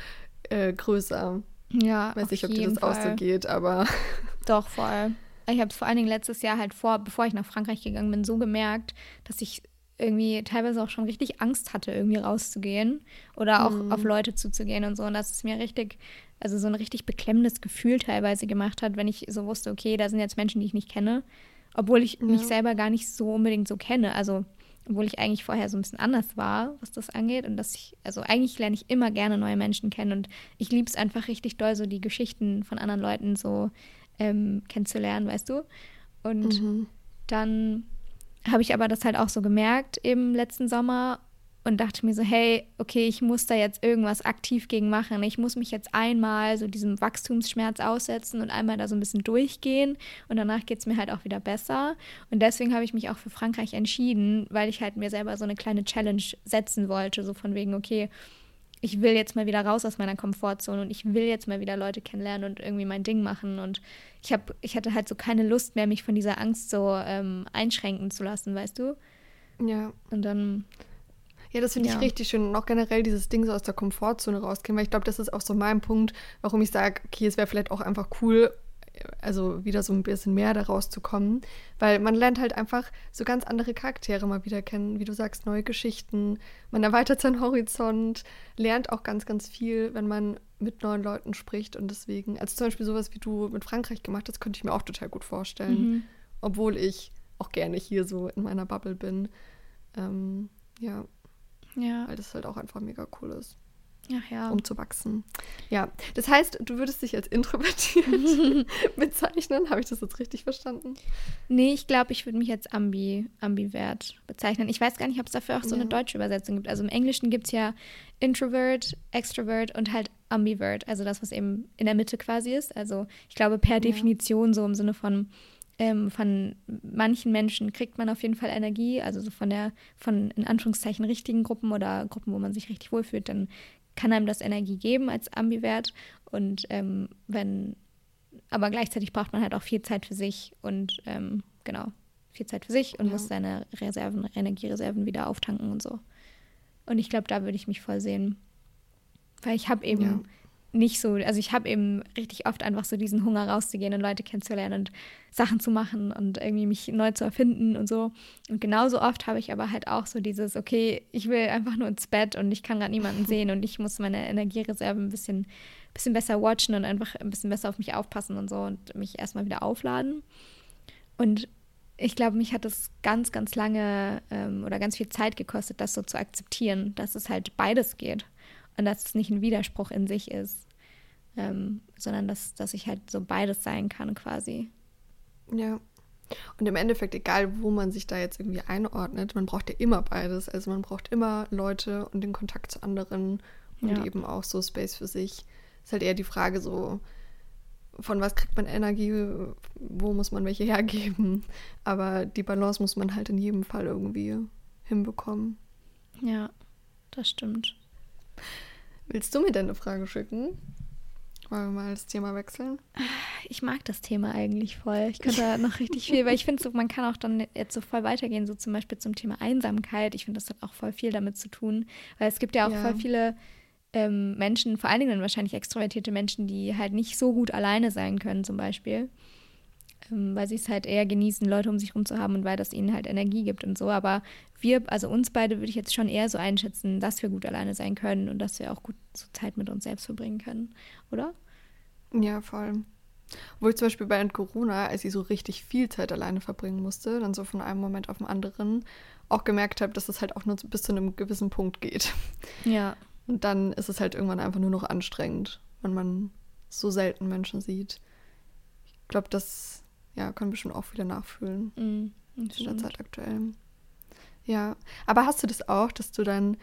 äh, größer. Ja. Weiß nicht, ob dir das Fall. auch so geht, aber. Doch, voll. Ich habe es vor allen Dingen letztes Jahr halt vor, bevor ich nach Frankreich gegangen bin, so gemerkt, dass ich irgendwie teilweise auch schon richtig Angst hatte, irgendwie rauszugehen oder auch mhm. auf Leute zuzugehen und so. Und dass es mir richtig, also so ein richtig beklemmendes Gefühl teilweise gemacht hat, wenn ich so wusste, okay, da sind jetzt Menschen, die ich nicht kenne, obwohl ich ja. mich selber gar nicht so unbedingt so kenne. Also obwohl ich eigentlich vorher so ein bisschen anders war, was das angeht. Und dass ich, also eigentlich lerne ich immer gerne neue Menschen kennen und ich liebe es einfach richtig doll, so die Geschichten von anderen Leuten so ähm, kennenzulernen, weißt du? Und mhm. dann habe ich aber das halt auch so gemerkt eben letzten Sommer und dachte mir so, hey, okay, ich muss da jetzt irgendwas aktiv gegen machen. Ich muss mich jetzt einmal so diesem Wachstumsschmerz aussetzen und einmal da so ein bisschen durchgehen und danach geht es mir halt auch wieder besser. Und deswegen habe ich mich auch für Frankreich entschieden, weil ich halt mir selber so eine kleine Challenge setzen wollte, so von wegen, okay, ich will jetzt mal wieder raus aus meiner Komfortzone und ich will jetzt mal wieder Leute kennenlernen und irgendwie mein Ding machen. Und ich habe, ich hatte halt so keine Lust mehr, mich von dieser Angst so ähm, einschränken zu lassen, weißt du? Ja. Und dann ja, das finde ja. ich richtig schön. Und auch generell dieses Ding so aus der Komfortzone rausgehen, weil ich glaube, das ist auch so mein Punkt, warum ich sage, okay, es wäre vielleicht auch einfach cool, also wieder so ein bisschen mehr da rauszukommen. Weil man lernt halt einfach so ganz andere Charaktere mal wieder kennen, wie du sagst, neue Geschichten. Man erweitert seinen Horizont, lernt auch ganz, ganz viel, wenn man mit neuen Leuten spricht. Und deswegen, also zum Beispiel sowas, wie du mit Frankreich gemacht hast, könnte ich mir auch total gut vorstellen. Mhm. Obwohl ich auch gerne hier so in meiner Bubble bin. Ähm, ja, ja. Weil das halt auch einfach mega cool ist. Ja. Um zu wachsen. Ja, das heißt, du würdest dich als introvertiert bezeichnen. Habe ich das jetzt richtig verstanden? Nee, ich glaube, ich würde mich als ambi, ambivert bezeichnen. Ich weiß gar nicht, ob es dafür auch so ja. eine deutsche Übersetzung gibt. Also im Englischen gibt es ja Introvert, Extrovert und halt Ambivert. Also das, was eben in der Mitte quasi ist. Also ich glaube, per ja. Definition so im Sinne von ähm, von manchen Menschen kriegt man auf jeden Fall Energie, also so von der, von in Anführungszeichen richtigen Gruppen oder Gruppen, wo man sich richtig wohlfühlt, dann kann einem das Energie geben als Ambivert. Und ähm, wenn, aber gleichzeitig braucht man halt auch viel Zeit für sich und ähm, genau, viel Zeit für sich und ja. muss seine Reserven, Energiereserven wieder auftanken und so. Und ich glaube, da würde ich mich voll sehen. Weil ich habe eben ja nicht so, also ich habe eben richtig oft einfach so diesen Hunger rauszugehen und Leute kennenzulernen und Sachen zu machen und irgendwie mich neu zu erfinden und so. Und genauso oft habe ich aber halt auch so dieses, okay, ich will einfach nur ins Bett und ich kann gerade niemanden sehen und ich muss meine Energiereserve ein bisschen, bisschen besser watchen und einfach ein bisschen besser auf mich aufpassen und so und mich erstmal wieder aufladen. Und ich glaube, mich hat es ganz, ganz lange ähm, oder ganz viel Zeit gekostet, das so zu akzeptieren, dass es halt beides geht und dass es nicht ein Widerspruch in sich ist, ähm, sondern dass, dass ich halt so beides sein kann quasi. Ja. Und im Endeffekt, egal wo man sich da jetzt irgendwie einordnet, man braucht ja immer beides. Also man braucht immer Leute und den Kontakt zu anderen und ja. eben auch so Space für sich. Ist halt eher die Frage so, von was kriegt man Energie, wo muss man welche hergeben. Aber die Balance muss man halt in jedem Fall irgendwie hinbekommen. Ja, das stimmt. Willst du mir denn eine Frage schicken? Wollen wir mal das Thema wechseln? Ich mag das Thema eigentlich voll. Ich könnte da noch richtig viel, weil ich finde, so, man kann auch dann jetzt so voll weitergehen, so zum Beispiel zum Thema Einsamkeit. Ich finde, das hat auch voll viel damit zu tun, weil es gibt ja auch ja. voll viele ähm, Menschen, vor allen Dingen wahrscheinlich extrovertierte Menschen, die halt nicht so gut alleine sein können, zum Beispiel weil sie es halt eher genießen, Leute um sich herum zu haben und weil das ihnen halt Energie gibt und so. Aber wir, also uns beide würde ich jetzt schon eher so einschätzen, dass wir gut alleine sein können und dass wir auch gut so Zeit mit uns selbst verbringen können, oder? Ja, voll. Wo ich zum Beispiel bei Corona, als ich so richtig viel Zeit alleine verbringen musste, dann so von einem Moment auf den anderen, auch gemerkt habe, dass es halt auch nur bis zu einem gewissen Punkt geht. Ja. Und dann ist es halt irgendwann einfach nur noch anstrengend, wenn man so selten Menschen sieht. Ich glaube, das ja, können wir schon auch wieder nachfühlen. Mhm, in der Zeit aktuell. Ja, aber hast du das auch, dass du dann,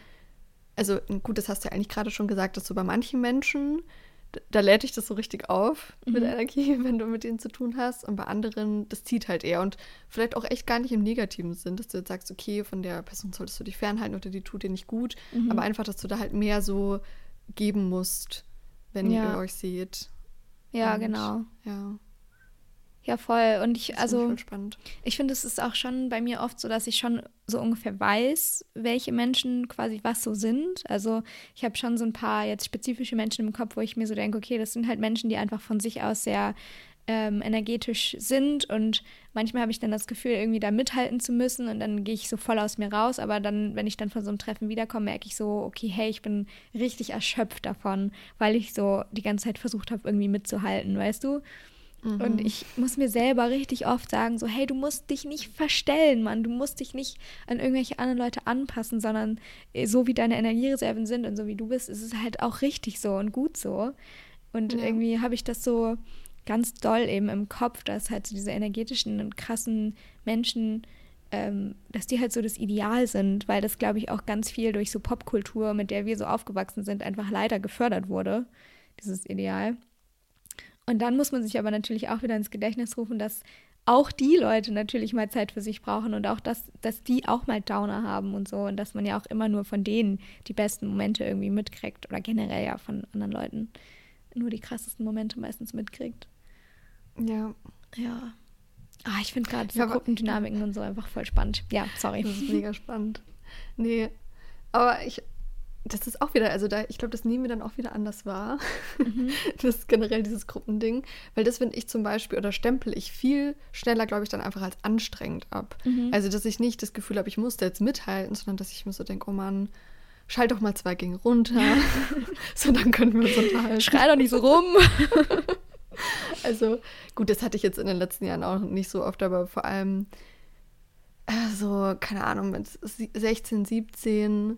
also gut, das hast du ja eigentlich gerade schon gesagt, dass du bei manchen Menschen da lädt dich das so richtig auf mhm. mit Energie, wenn du mit denen zu tun hast. Und bei anderen, das zieht halt eher. Und vielleicht auch echt gar nicht im negativen Sinn, dass du jetzt sagst, okay, von der Person solltest du dich fernhalten oder die tut dir nicht gut. Mhm. Aber einfach, dass du da halt mehr so geben musst, wenn ja. ihr euch seht. Ja, Und, genau. Ja. Ja, voll. Und ich, also, ich finde, es ist auch schon bei mir oft so, dass ich schon so ungefähr weiß, welche Menschen quasi was so sind. Also ich habe schon so ein paar jetzt spezifische Menschen im Kopf, wo ich mir so denke, okay, das sind halt Menschen, die einfach von sich aus sehr ähm, energetisch sind und manchmal habe ich dann das Gefühl, irgendwie da mithalten zu müssen und dann gehe ich so voll aus mir raus, aber dann, wenn ich dann von so einem Treffen wiederkomme, merke ich so, okay, hey, ich bin richtig erschöpft davon, weil ich so die ganze Zeit versucht habe, irgendwie mitzuhalten, weißt du? Mhm. Und ich muss mir selber richtig oft sagen, so, hey, du musst dich nicht verstellen, Mann. Du musst dich nicht an irgendwelche anderen Leute anpassen, sondern äh, so wie deine Energiereserven sind und so wie du bist, ist es halt auch richtig so und gut so. Und ja. irgendwie habe ich das so ganz doll eben im Kopf, dass halt so diese energetischen und krassen Menschen, ähm, dass die halt so das Ideal sind, weil das, glaube ich, auch ganz viel durch so Popkultur, mit der wir so aufgewachsen sind, einfach leider gefördert wurde, dieses Ideal. Und dann muss man sich aber natürlich auch wieder ins Gedächtnis rufen, dass auch die Leute natürlich mal Zeit für sich brauchen und auch, dass, dass die auch mal Downer haben und so und dass man ja auch immer nur von denen die besten Momente irgendwie mitkriegt oder generell ja von anderen Leuten nur die krassesten Momente meistens mitkriegt. Ja. Ja. Ah, ich finde gerade so ja, Gruppendynamiken und so einfach voll spannend. Ja, sorry. Das ist mega spannend. Nee, aber ich, das ist auch wieder, also da, ich glaube, das nehmen wir dann auch wieder anders wahr. Mhm. Das ist generell dieses Gruppending. Weil das finde ich zum Beispiel, oder stempel ich viel schneller, glaube ich, dann einfach als anstrengend ab. Mhm. Also, dass ich nicht das Gefühl habe, ich muss da jetzt mithalten, sondern dass ich mir so denke, oh Mann, schalt doch mal zwei Gänge runter. so, dann können wir uns unterhalten. Schrei doch nicht so rum. also, gut, das hatte ich jetzt in den letzten Jahren auch nicht so oft, aber vor allem, also, keine Ahnung, mit 16, 17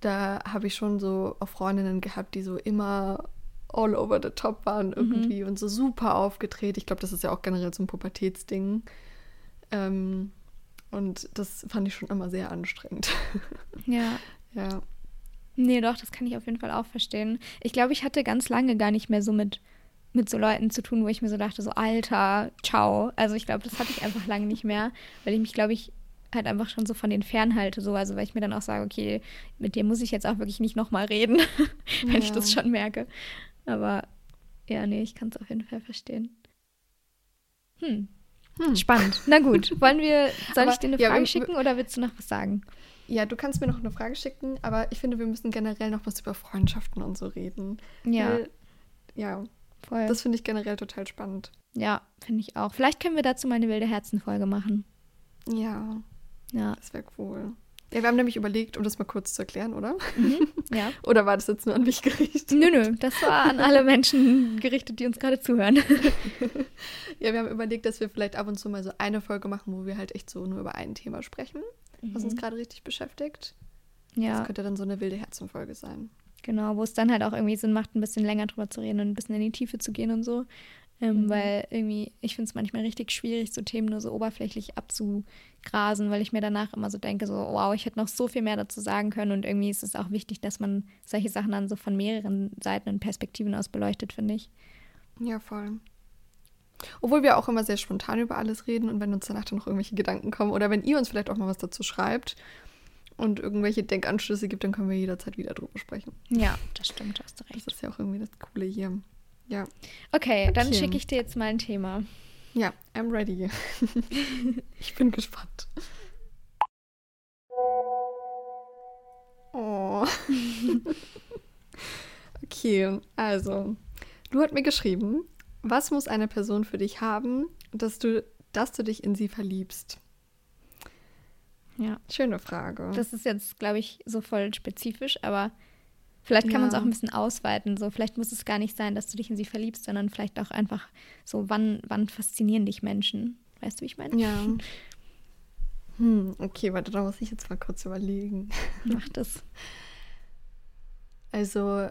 da habe ich schon so auch Freundinnen gehabt, die so immer all over the top waren mhm. irgendwie mhm. und so super aufgedreht. Ich glaube, das ist ja auch generell so ein Pubertätsding. Ähm, und das fand ich schon immer sehr anstrengend. Ja. ja. Nee, doch, das kann ich auf jeden Fall auch verstehen. Ich glaube, ich hatte ganz lange gar nicht mehr so mit, mit so Leuten zu tun, wo ich mir so dachte, so Alter, ciao. Also ich glaube, das hatte ich einfach lange nicht mehr, weil ich mich, glaube ich, halt einfach schon so von den fernhalte, so, also weil ich mir dann auch sage, okay, mit dir muss ich jetzt auch wirklich nicht nochmal reden, wenn ja. ich das schon merke. Aber ja, nee, ich kann es auf jeden Fall verstehen. Hm. hm. Spannend. Na gut, wollen wir, soll aber, ich dir eine ja, Frage schicken oder willst du noch was sagen? Ja, du kannst mir noch eine Frage schicken, aber ich finde, wir müssen generell noch was über Freundschaften und so reden. Ja. Weil, ja, Voll. das finde ich generell total spannend. Ja, finde ich auch. Vielleicht können wir dazu mal eine wilde Herzenfolge machen. Ja. Ja. Das wäre cool. Ja, wir haben nämlich überlegt, um das mal kurz zu erklären, oder? Mhm, ja. oder war das jetzt nur an mich gerichtet? Nö, nö, das war an alle Menschen gerichtet, die uns gerade zuhören. ja, wir haben überlegt, dass wir vielleicht ab und zu mal so eine Folge machen, wo wir halt echt so nur über ein Thema sprechen, mhm. was uns mhm. gerade richtig beschäftigt. Ja. Das könnte dann so eine wilde Herzenfolge sein. Genau, wo es dann halt auch irgendwie Sinn macht, ein bisschen länger drüber zu reden und ein bisschen in die Tiefe zu gehen und so. Ähm, mhm. Weil irgendwie, ich finde es manchmal richtig schwierig, so Themen nur so oberflächlich abzugrasen, weil ich mir danach immer so denke, so, wow, ich hätte noch so viel mehr dazu sagen können. Und irgendwie ist es auch wichtig, dass man solche Sachen dann so von mehreren Seiten und Perspektiven aus beleuchtet, finde ich. Ja, voll. Obwohl wir auch immer sehr spontan über alles reden und wenn uns danach dann noch irgendwelche Gedanken kommen oder wenn ihr uns vielleicht auch mal was dazu schreibt und irgendwelche Denkanschlüsse gibt, dann können wir jederzeit wieder drüber sprechen. Ja, das stimmt, hast du recht. Das ist ja auch irgendwie das Coole hier. Ja. Okay, okay. dann schicke ich dir jetzt mal ein Thema. Ja, I'm ready. ich bin gespannt. Oh. okay, also, du hast mir geschrieben, was muss eine Person für dich haben, dass du, dass du dich in sie verliebst? Ja. Schöne Frage. Das ist jetzt, glaube ich, so voll spezifisch, aber Vielleicht kann man es auch ein bisschen ausweiten. So, vielleicht muss es gar nicht sein, dass du dich in sie verliebst, sondern vielleicht auch einfach so, wann, wann faszinieren dich Menschen? Weißt du, wie ich meine? Ja. Hm, okay, warte, da muss ich jetzt mal kurz überlegen. Mach das. Also,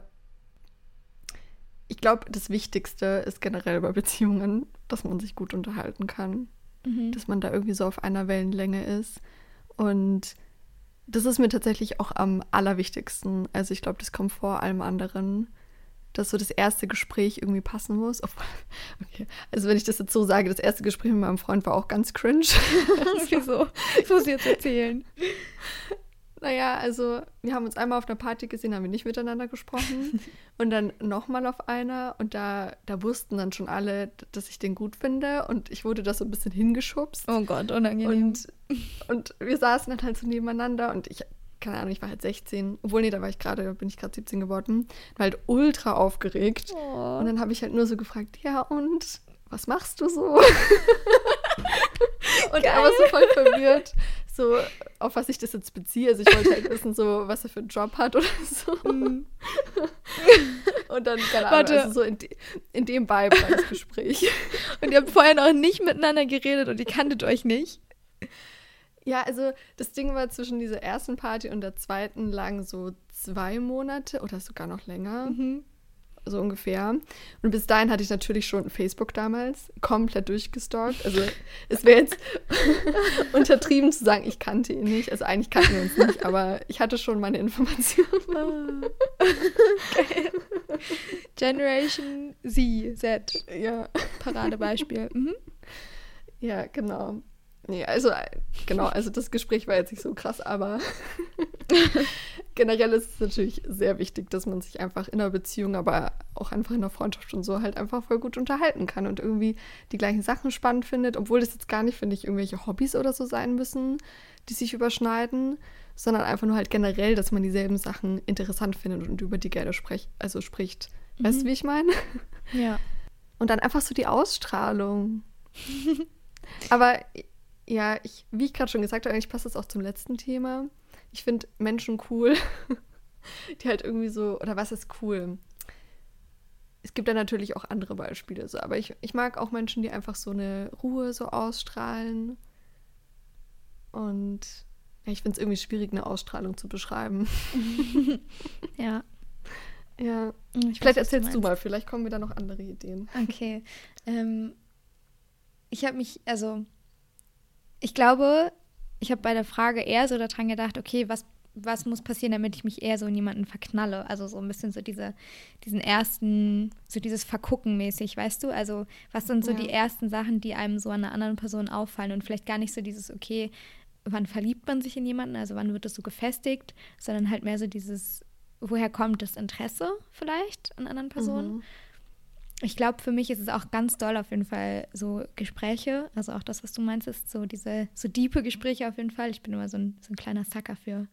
ich glaube, das Wichtigste ist generell bei Beziehungen, dass man sich gut unterhalten kann. Mhm. Dass man da irgendwie so auf einer Wellenlänge ist. Und das ist mir tatsächlich auch am allerwichtigsten. Also ich glaube, das kommt vor allem anderen, dass so das erste Gespräch irgendwie passen muss. Okay. Also wenn ich das jetzt so sage, das erste Gespräch mit meinem Freund war auch ganz cringe. Wieso? Das muss ich jetzt erzählen. Naja, also wir haben uns einmal auf einer Party gesehen, haben wir nicht miteinander gesprochen. und dann nochmal auf einer und da, da wussten dann schon alle, dass ich den gut finde. Und ich wurde da so ein bisschen hingeschubst. Oh Gott, unangenehm. Und, und wir saßen dann halt so nebeneinander und ich, keine Ahnung, ich war halt 16. Obwohl, nee, da war ich gerade, bin ich gerade 17 geworden. War halt ultra aufgeregt. Oh. Und dann habe ich halt nur so gefragt, ja und, was machst du so? und Geil. er war so voll verwirrt so, auf was ich das jetzt beziehe. Also ich wollte halt wissen, so, was er für einen Job hat oder so. Mm. Und dann, keine Ahnung, Warte. also so in, de in dem Vibe war das Gespräch. Und ihr habt vorher noch nicht miteinander geredet und ihr kanntet euch nicht? Ja, also das Ding war zwischen dieser ersten Party und der zweiten lagen so zwei Monate oder sogar noch länger. Mhm so ungefähr. Und bis dahin hatte ich natürlich schon Facebook damals komplett durchgestalkt. Also es wäre jetzt untertrieben zu sagen, ich kannte ihn nicht. Also eigentlich kannten wir uns nicht, aber ich hatte schon meine Informationen. okay. Generation Z, Z. Ja. Paradebeispiel. Mhm. Ja, genau. Nee, also genau, also das Gespräch war jetzt nicht so krass, aber generell ist es natürlich sehr wichtig, dass man sich einfach in einer Beziehung, aber auch einfach in einer Freundschaft und so halt einfach voll gut unterhalten kann und irgendwie die gleichen Sachen spannend findet, obwohl das jetzt gar nicht, finde ich, irgendwelche Hobbys oder so sein müssen, die sich überschneiden, sondern einfach nur halt generell, dass man dieselben Sachen interessant findet und über die gerne sprech also spricht. Mhm. Weißt du, wie ich meine? Ja. Und dann einfach so die Ausstrahlung. aber ja, ich, wie ich gerade schon gesagt habe, eigentlich passt das auch zum letzten Thema. Ich finde Menschen cool, die halt irgendwie so, oder was ist cool? Es gibt da natürlich auch andere Beispiele, so, aber ich, ich mag auch Menschen, die einfach so eine Ruhe so ausstrahlen. Und ja, ich finde es irgendwie schwierig, eine Ausstrahlung zu beschreiben. ja. Ja. Ich vielleicht weiß, erzählst du, du mal, vielleicht kommen mir da noch andere Ideen. Okay. Ähm, ich habe mich, also ich glaube, ich habe bei der Frage eher so daran gedacht, okay, was, was muss passieren, damit ich mich eher so in jemanden verknalle? Also so ein bisschen so diese, diesen ersten, so dieses Vergucken mäßig, weißt du? Also was sind so ja. die ersten Sachen, die einem so an einer anderen Person auffallen und vielleicht gar nicht so dieses, okay, wann verliebt man sich in jemanden, also wann wird das so gefestigt, sondern halt mehr so dieses, woher kommt das Interesse vielleicht an anderen Personen? Mhm ich glaube, für mich ist es auch ganz doll auf jeden Fall so Gespräche, also auch das, was du meinst, ist so diese, so diepe Gespräche auf jeden Fall. Ich bin immer so ein, so ein kleiner Sucker für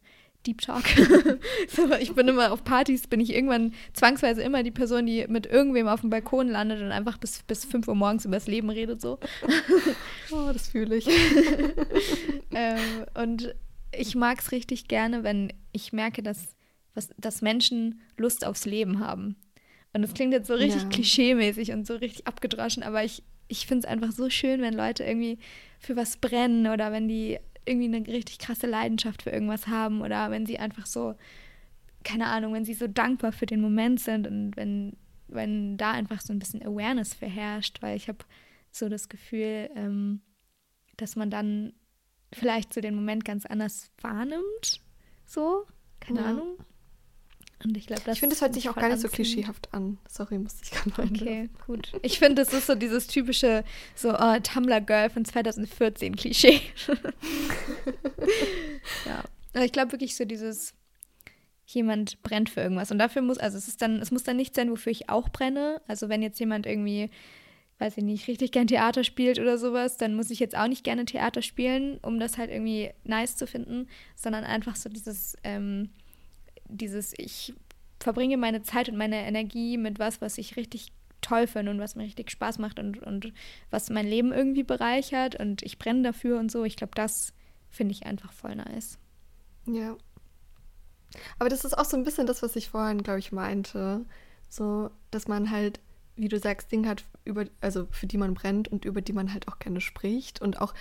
Deep Talk. so, ich bin immer auf Partys, bin ich irgendwann zwangsweise immer die Person, die mit irgendwem auf dem Balkon landet und einfach bis, bis 5 Uhr morgens über das Leben redet so. oh, das fühle ich. ähm, und ich mag es richtig gerne, wenn ich merke, dass, was, dass Menschen Lust aufs Leben haben. Und das klingt jetzt so richtig ja. klischeemäßig und so richtig abgedroschen, aber ich, ich finde es einfach so schön, wenn Leute irgendwie für was brennen oder wenn die irgendwie eine richtig krasse Leidenschaft für irgendwas haben oder wenn sie einfach so, keine Ahnung, wenn sie so dankbar für den Moment sind und wenn, wenn da einfach so ein bisschen Awareness verherrscht, weil ich habe so das Gefühl, ähm, dass man dann vielleicht so den Moment ganz anders wahrnimmt. So, keine ja. Ahnung. Und ich glaube, das Ich finde, es hört sich auch gar nicht so klischeehaft an. Sorry, musste ich gerade mal. Okay, gut. Ich finde, es ist so dieses typische so oh, Tumblr-Girl von 2014 Klischee. ja. Aber ich glaube wirklich so dieses jemand brennt für irgendwas und dafür muss also es ist dann es muss dann nicht sein, wofür ich auch brenne. Also wenn jetzt jemand irgendwie weiß ich nicht, richtig gern Theater spielt oder sowas, dann muss ich jetzt auch nicht gerne Theater spielen, um das halt irgendwie nice zu finden, sondern einfach so dieses ähm, dieses, ich verbringe meine Zeit und meine Energie mit was, was ich richtig toll finde und was mir richtig Spaß macht und, und was mein Leben irgendwie bereichert und ich brenne dafür und so. Ich glaube, das finde ich einfach voll nice. Ja. Aber das ist auch so ein bisschen das, was ich vorhin, glaube ich, meinte. So, dass man halt, wie du sagst, Dinge hat, über, also für die man brennt und über die man halt auch gerne spricht. Und auch,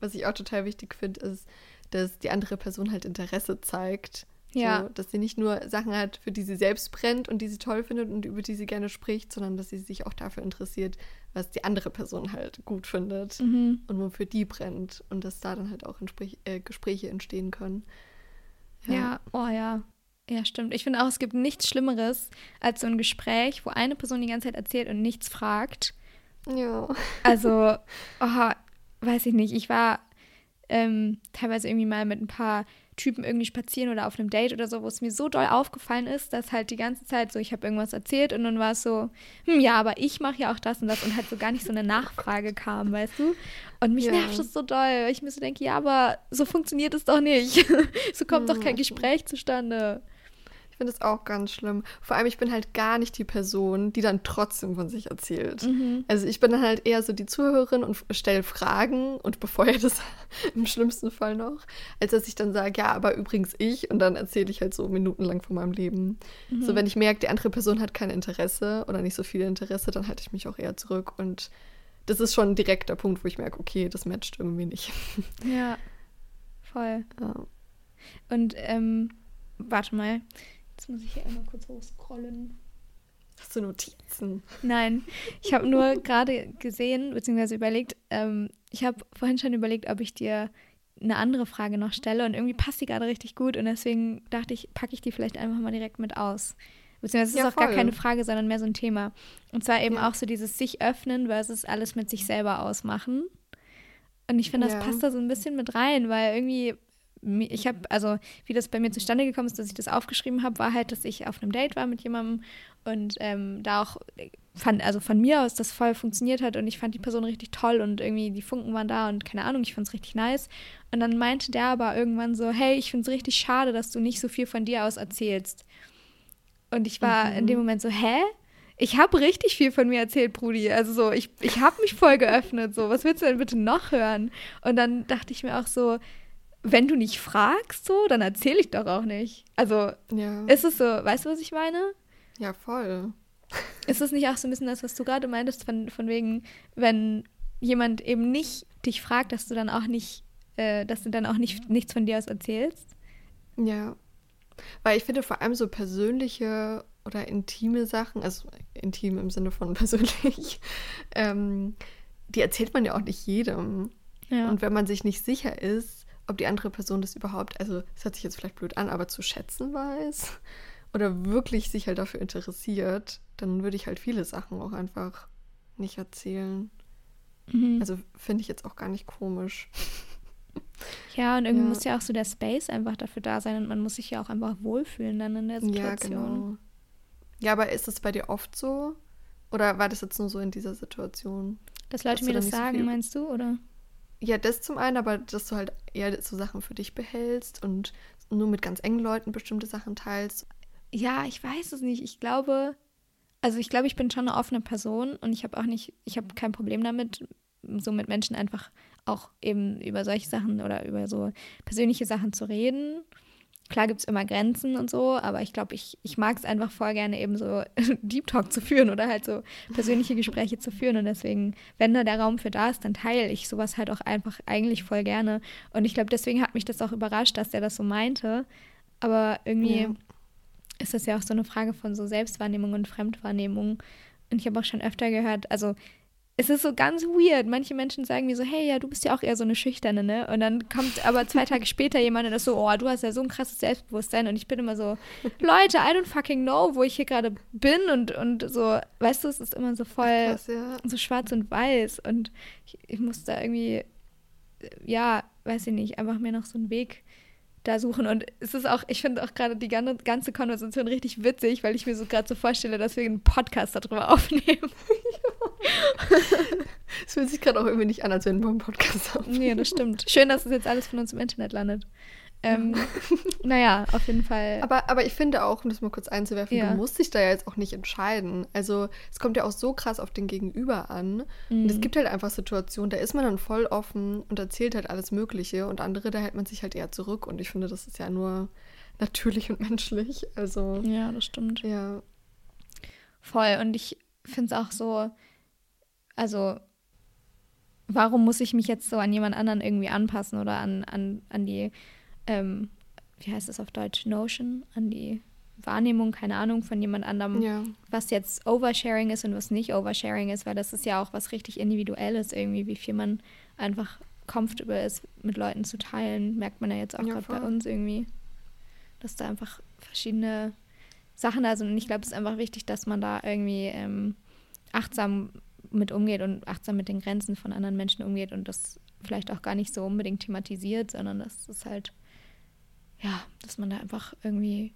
was ich auch total wichtig finde, ist, dass die andere Person halt Interesse zeigt. Ja. So, dass sie nicht nur Sachen hat, für die sie selbst brennt und die sie toll findet und über die sie gerne spricht, sondern dass sie sich auch dafür interessiert, was die andere Person halt gut findet mhm. und wofür die brennt. Und dass da dann halt auch äh, Gespräche entstehen können. Ja. ja, oh ja. Ja, stimmt. Ich finde auch, es gibt nichts Schlimmeres als so ein Gespräch, wo eine Person die ganze Zeit erzählt und nichts fragt. Ja. Also, oh, weiß ich nicht. Ich war ähm, teilweise irgendwie mal mit ein paar Typen irgendwie spazieren oder auf einem Date oder so, wo es mir so doll aufgefallen ist, dass halt die ganze Zeit so, ich habe irgendwas erzählt und dann war es so, hm, ja, aber ich mache ja auch das und das und halt so gar nicht so eine Nachfrage kam, weißt du? Und mich ja. nervt das so doll, weil ich mir so denke, ja, aber so funktioniert es doch nicht. so kommt doch kein Gespräch zustande finde es auch ganz schlimm. Vor allem, ich bin halt gar nicht die Person, die dann trotzdem von sich erzählt. Mhm. Also ich bin dann halt eher so die Zuhörerin und stelle Fragen und befeuere das im schlimmsten Fall noch, als dass ich dann sage, ja, aber übrigens ich und dann erzähle ich halt so minutenlang von meinem Leben. Mhm. So, wenn ich merke, die andere Person hat kein Interesse oder nicht so viel Interesse, dann halte ich mich auch eher zurück und das ist schon direkt der Punkt, wo ich merke, okay, das matcht irgendwie nicht. Ja, voll. Ja. Und ähm, warte mal, Jetzt muss ich hier einmal kurz hochscrollen. Hast du Notizen? Nein, ich habe nur gerade gesehen, beziehungsweise überlegt, ähm, ich habe vorhin schon überlegt, ob ich dir eine andere Frage noch stelle und irgendwie passt die gerade richtig gut und deswegen dachte ich, packe ich die vielleicht einfach mal direkt mit aus. Beziehungsweise es ja, ist auch voll. gar keine Frage, sondern mehr so ein Thema. Und zwar eben ja. auch so dieses sich öffnen versus alles mit sich selber ausmachen. Und ich finde, das ja. passt da so ein bisschen mit rein, weil irgendwie ich habe, also wie das bei mir zustande gekommen ist, dass ich das aufgeschrieben habe, war halt, dass ich auf einem Date war mit jemandem und ähm, da auch fand, also von mir aus das voll funktioniert hat und ich fand die Person richtig toll und irgendwie die Funken waren da und keine Ahnung, ich fand es richtig nice. Und dann meinte der aber irgendwann so, hey, ich finde es richtig schade, dass du nicht so viel von dir aus erzählst. Und ich war mhm. in dem Moment so, hä? Ich habe richtig viel von mir erzählt, Brudi. Also so, ich, ich habe mich voll geöffnet. So, was willst du denn bitte noch hören? Und dann dachte ich mir auch so, wenn du nicht fragst, so, dann erzähle ich doch auch nicht. Also ja. ist es so, weißt du, was ich meine? Ja, voll. Ist es nicht auch so ein bisschen das, was du gerade meintest, von, von wegen, wenn jemand eben nicht dich fragt, dass du dann auch nicht, äh, dass du dann auch nicht nichts von dir aus erzählst? Ja. Weil ich finde vor allem so persönliche oder intime Sachen, also intim im Sinne von persönlich, ähm, die erzählt man ja auch nicht jedem. Ja. Und wenn man sich nicht sicher ist, ob die andere Person das überhaupt, also es hört sich jetzt vielleicht blöd an, aber zu schätzen weiß oder wirklich sich halt dafür interessiert, dann würde ich halt viele Sachen auch einfach nicht erzählen. Mhm. Also finde ich jetzt auch gar nicht komisch. Ja, und irgendwie ja. muss ja auch so der Space einfach dafür da sein und man muss sich ja auch einfach wohlfühlen dann in der Situation. Ja, genau. Ja, aber ist es bei dir oft so? Oder war das jetzt nur so in dieser Situation? Dass Leute mir das sagen, so meinst du, oder? Ja, das zum einen, aber dass du halt eher so Sachen für dich behältst und nur mit ganz engen Leuten bestimmte Sachen teilst. Ja, ich weiß es nicht. Ich glaube, also ich glaube, ich bin schon eine offene Person und ich habe auch nicht, ich habe kein Problem damit, so mit Menschen einfach auch eben über solche Sachen oder über so persönliche Sachen zu reden. Klar gibt es immer Grenzen und so, aber ich glaube, ich, ich mag es einfach voll gerne, eben so Deep Talk zu führen oder halt so persönliche Gespräche zu führen. Und deswegen, wenn da der Raum für da ist, dann teile ich sowas halt auch einfach eigentlich voll gerne. Und ich glaube, deswegen hat mich das auch überrascht, dass der das so meinte. Aber irgendwie ja. ist das ja auch so eine Frage von so Selbstwahrnehmung und Fremdwahrnehmung. Und ich habe auch schon öfter gehört, also es ist so ganz weird. Manche Menschen sagen mir so, hey, ja, du bist ja auch eher so eine Schüchterne, ne? Und dann kommt aber zwei Tage später jemand und ist so, oh, du hast ja so ein krasses Selbstbewusstsein. Und ich bin immer so, Leute, I don't fucking know, wo ich hier gerade bin. Und, und so, weißt du, es ist immer so voll Krass, ja. so schwarz und weiß. Und ich, ich muss da irgendwie, ja, weiß ich nicht, einfach mir noch so einen Weg da suchen. Und es ist auch, ich finde auch gerade die ganze Konversation richtig witzig, weil ich mir so gerade so vorstelle, dass wir einen Podcast darüber aufnehmen. Es fühlt sich gerade auch irgendwie nicht an, als wenn wir einen Podcast haben. Nee, das stimmt. Schön, dass es jetzt alles von uns im Internet landet. Ähm, naja, auf jeden Fall. Aber, aber ich finde auch, um das mal kurz einzuwerfen, Ja. du musst dich da ja jetzt auch nicht entscheiden. Also es kommt ja auch so krass auf den Gegenüber an. Und Mhm. es gibt halt einfach Situationen, da ist man dann voll offen und erzählt halt alles Mögliche und andere, da hält man sich halt eher zurück. Und ich finde, das ist ja nur natürlich und menschlich. Also ja, das stimmt. ja, Voll. Und ich finde es auch so, also, warum muss ich mich jetzt so an jemand anderen irgendwie anpassen oder an, an, an die, ähm, wie heißt es auf Deutsch, Notion, an die Wahrnehmung, keine Ahnung, von jemand anderem, ja, was jetzt Oversharing ist und was nicht Oversharing ist, weil das ist ja auch was richtig Individuelles irgendwie, wie viel man einfach comfortable ist, mit Leuten zu teilen, merkt man ja jetzt auch Ja, gerade bei uns irgendwie, dass da einfach verschiedene Sachen da sind. Und ich glaube, es ist einfach wichtig, dass man da irgendwie ähm, achtsam mit umgeht und achtsam mit den Grenzen von anderen Menschen umgeht und das vielleicht auch gar nicht so unbedingt thematisiert, sondern dass es halt, ja, dass man da einfach irgendwie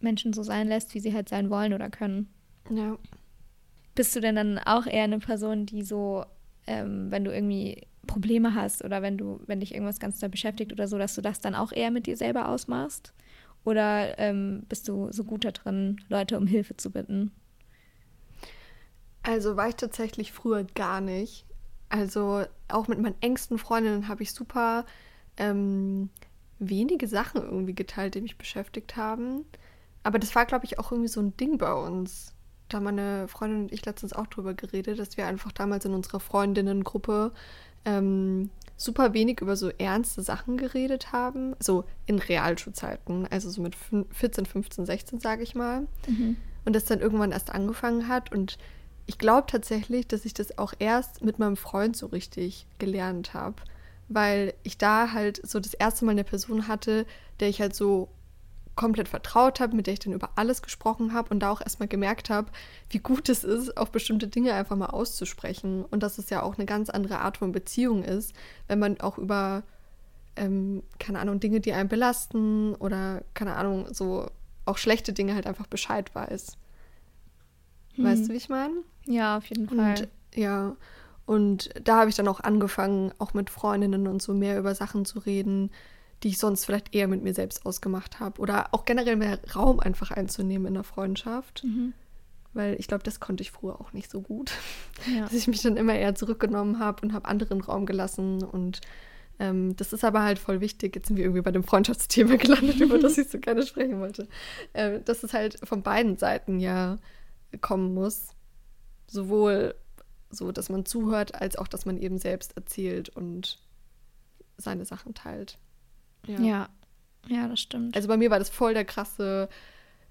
Menschen so sein lässt, wie sie halt sein wollen oder können. ja. Bist du denn dann auch eher eine Person, die so, ähm, wenn du irgendwie Probleme hast oder wenn du, wenn dich irgendwas ganz da beschäftigt oder so, dass du das dann auch eher mit dir selber ausmachst? Oder ähm, bist du so gut da drin, Leute um Hilfe zu bitten? Also war ich tatsächlich früher gar nicht. Also auch mit meinen engsten Freundinnen habe ich super ähm, wenige Sachen irgendwie geteilt, die mich beschäftigt haben. Aber das war, glaube ich, auch irgendwie so ein Ding bei uns. Da haben meine Freundin und ich letztens auch drüber geredet, dass wir einfach damals in unserer Freundinnengruppe ähm, super wenig über so ernste Sachen geredet haben. So in Realschulzeiten, also so mit fün- 14, 15, 16, sage ich mal und das dann irgendwann erst angefangen hat. Und ich glaube tatsächlich, dass ich das auch erst mit meinem Freund so richtig gelernt habe, weil ich da halt so das erste Mal eine Person hatte, der ich halt so komplett vertraut habe, mit der ich dann über alles gesprochen habe und da auch erstmal gemerkt habe, wie gut es ist, auch bestimmte Dinge einfach mal auszusprechen und dass es ja auch eine ganz andere Art von Beziehung ist, wenn man auch über ähm, keine Ahnung, Dinge, die einen belasten oder, keine Ahnung, so auch schlechte Dinge halt einfach Bescheid weiß. Weißt du, wie ich meine? Ja, auf jeden Fall. Und ja, und da habe ich dann auch angefangen, auch mit Freundinnen und so mehr über Sachen zu reden, die ich sonst vielleicht eher mit mir selbst ausgemacht habe. Oder auch generell mehr Raum einfach einzunehmen in der Freundschaft. Mhm. Weil ich glaube, das konnte ich früher auch nicht so gut. Ja. Dass ich mich dann immer eher zurückgenommen habe und habe anderen Raum gelassen. Und ähm, das ist aber halt voll wichtig. Jetzt sind wir irgendwie bei dem Freundschaftsthema gelandet, über das ich so gerne sprechen wollte. Ähm, dass es halt von beiden Seiten ja kommen muss. Sowohl so, dass man zuhört, als auch, dass man eben selbst erzählt und seine Sachen teilt. ja. Ja, das stimmt. Also bei mir war das voll der krasse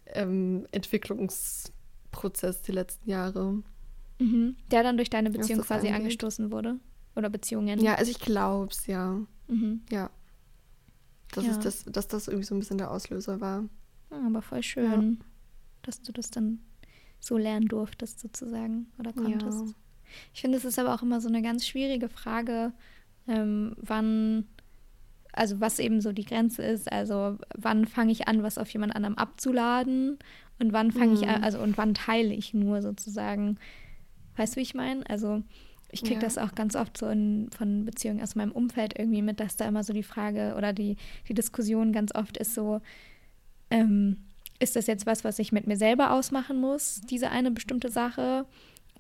ähm, Entwicklungsprozess die letzten Jahre. Mhm. Der dann durch deine Beziehung quasi angeht. angestoßen wurde? Oder Beziehungen? Ja, also ich glaub's, ja. Mhm. Ja. Das Ja. ist das, dass das irgendwie so ein bisschen der Auslöser war. Ah, aber voll schön, dass du das dann so lernen durftest, sozusagen, oder konntest. Ich finde, es ist aber auch immer so eine ganz schwierige Frage, ähm, wann, also was eben so die Grenze ist. Also wann fange ich an, was auf jemand anderem abzuladen und wann fange ich an, Mhm. also und wann teile ich nur sozusagen. Weißt du, wie ich meine? Also ich kriege Ja. das auch ganz oft so in, von Beziehungen aus meinem Umfeld irgendwie mit, dass da immer so die Frage oder die, die Diskussion ganz oft ist so, ähm, ist das jetzt was, was ich mit mir selber ausmachen muss, diese eine bestimmte Sache?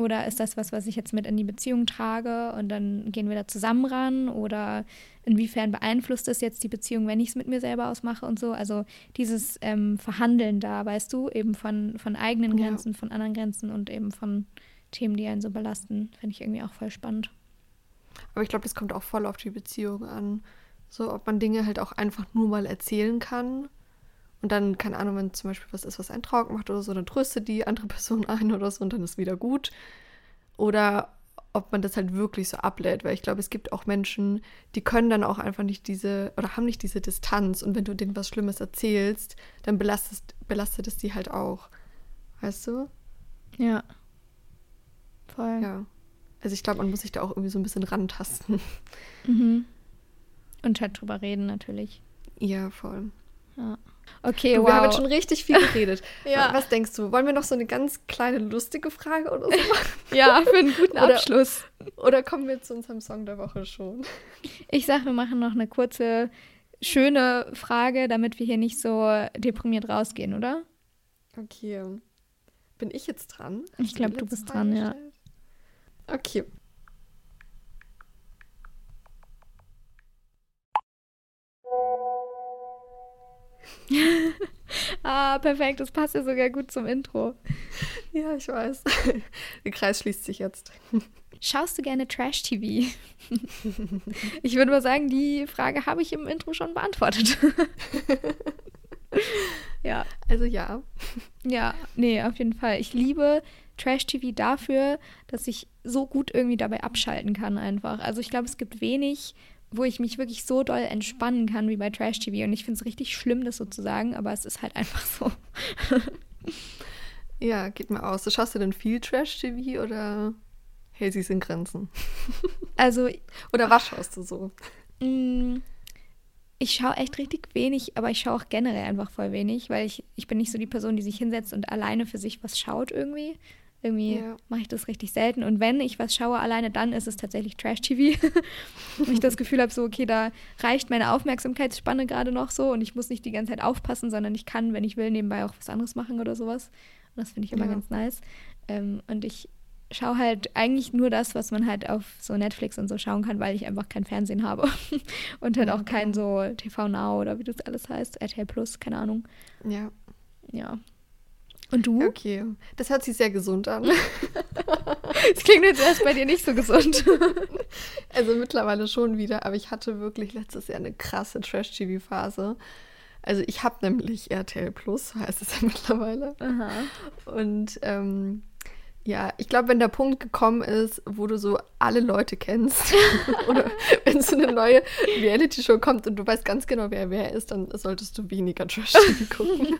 Oder ist das was, was ich jetzt mit in die Beziehung trage und dann gehen wir da zusammen ran? Oder inwiefern beeinflusst das jetzt die Beziehung, wenn ich es mit mir selber ausmache und so? Also dieses ähm, Verhandeln da, weißt du, eben von, von eigenen Ja. Grenzen, von anderen Grenzen und eben von Themen, die einen so belasten, finde ich irgendwie auch voll spannend. Aber ich glaube, das kommt auch voll auf die Beziehung an. So, ob man Dinge halt auch einfach nur mal erzählen kann. Und dann, keine Ahnung, wenn zum Beispiel was ist, was einen traurig macht oder so, dann tröstet die andere Person ein oder so und dann ist wieder gut. Oder ob man das halt wirklich so ablädt, weil ich glaube, es gibt auch Menschen, die können dann auch einfach nicht diese oder haben nicht diese Distanz und wenn du denen was Schlimmes erzählst, dann belastest, belastet es die halt auch. Weißt du? Ja. Voll. Ja. Also ich glaube, man muss sich da auch irgendwie so ein bisschen rantasten. Mhm. Und halt drüber reden natürlich. Ja, voll. Ja. Okay, Du, wow. Wir haben jetzt schon richtig viel geredet. Ja. Was denkst du? Wollen wir noch so eine ganz kleine lustige Frage oder so machen? ja, für einen guten Oder- Abschluss. Oder kommen wir zu unserem Song der Woche schon? Ich sag, wir machen noch eine kurze schöne Frage, damit wir hier nicht so deprimiert rausgehen, oder? Okay. Bin ich jetzt dran? Ich glaube, du bist dran, ja. Okay. ah, perfekt. Das passt ja sogar gut zum Intro. Ja, ich weiß. Der Kreis schließt sich jetzt. Schaust du gerne Trash-TV? ich würde mal sagen, die Frage habe ich im Intro schon beantwortet. ja. Also ja. Ja, nee, auf jeden Fall. Ich liebe Trash-TV dafür, dass ich so gut irgendwie dabei abschalten kann einfach. Also ich glaube, es gibt wenig wo ich mich wirklich so doll entspannen kann wie bei Trash TV. Und ich finde es richtig schlimm, das so zu sagen, aber es ist halt einfach so. ja, geht mal aus. Schaust du denn viel Trash TV oder hält sie in Grenzen? Also. oder was schaust du so? Mm, ich schaue echt richtig wenig, aber ich schaue auch generell einfach voll wenig, weil ich, ich bin nicht so die Person, die sich hinsetzt und alleine für sich was schaut irgendwie. Irgendwie ja. mache ich das richtig selten. Und wenn ich was schaue alleine, dann ist es tatsächlich Trash-TV. und ich das Gefühl habe, so, okay, da reicht meine Aufmerksamkeitsspanne gerade noch so und ich muss nicht die ganze Zeit aufpassen, sondern ich kann, wenn ich will, nebenbei auch was anderes machen oder sowas. Und das finde ich immer ja. ganz nice. Ähm, und ich schaue halt eigentlich nur das, was man halt auf so Netflix und so schauen kann, weil ich einfach kein Fernsehen habe. und halt auch kein so TV Now oder wie das alles heißt, RTL Plus, keine Ahnung. Ja. Ja, und du? Okay, das hört sich sehr gesund an. Es klingt jetzt erst bei dir nicht so gesund. also mittlerweile schon wieder, aber ich hatte wirklich letztes Jahr eine krasse Trash-TV-Phase. Also ich habe nämlich RTL Plus, heißt es ja mittlerweile. Aha. Und ähm, ja, ich glaube, wenn der Punkt gekommen ist, wo du so alle Leute kennst oder wenn so eine neue Reality-Show kommt und du weißt ganz genau, wer wer ist, dann solltest du weniger Trash-TV gucken.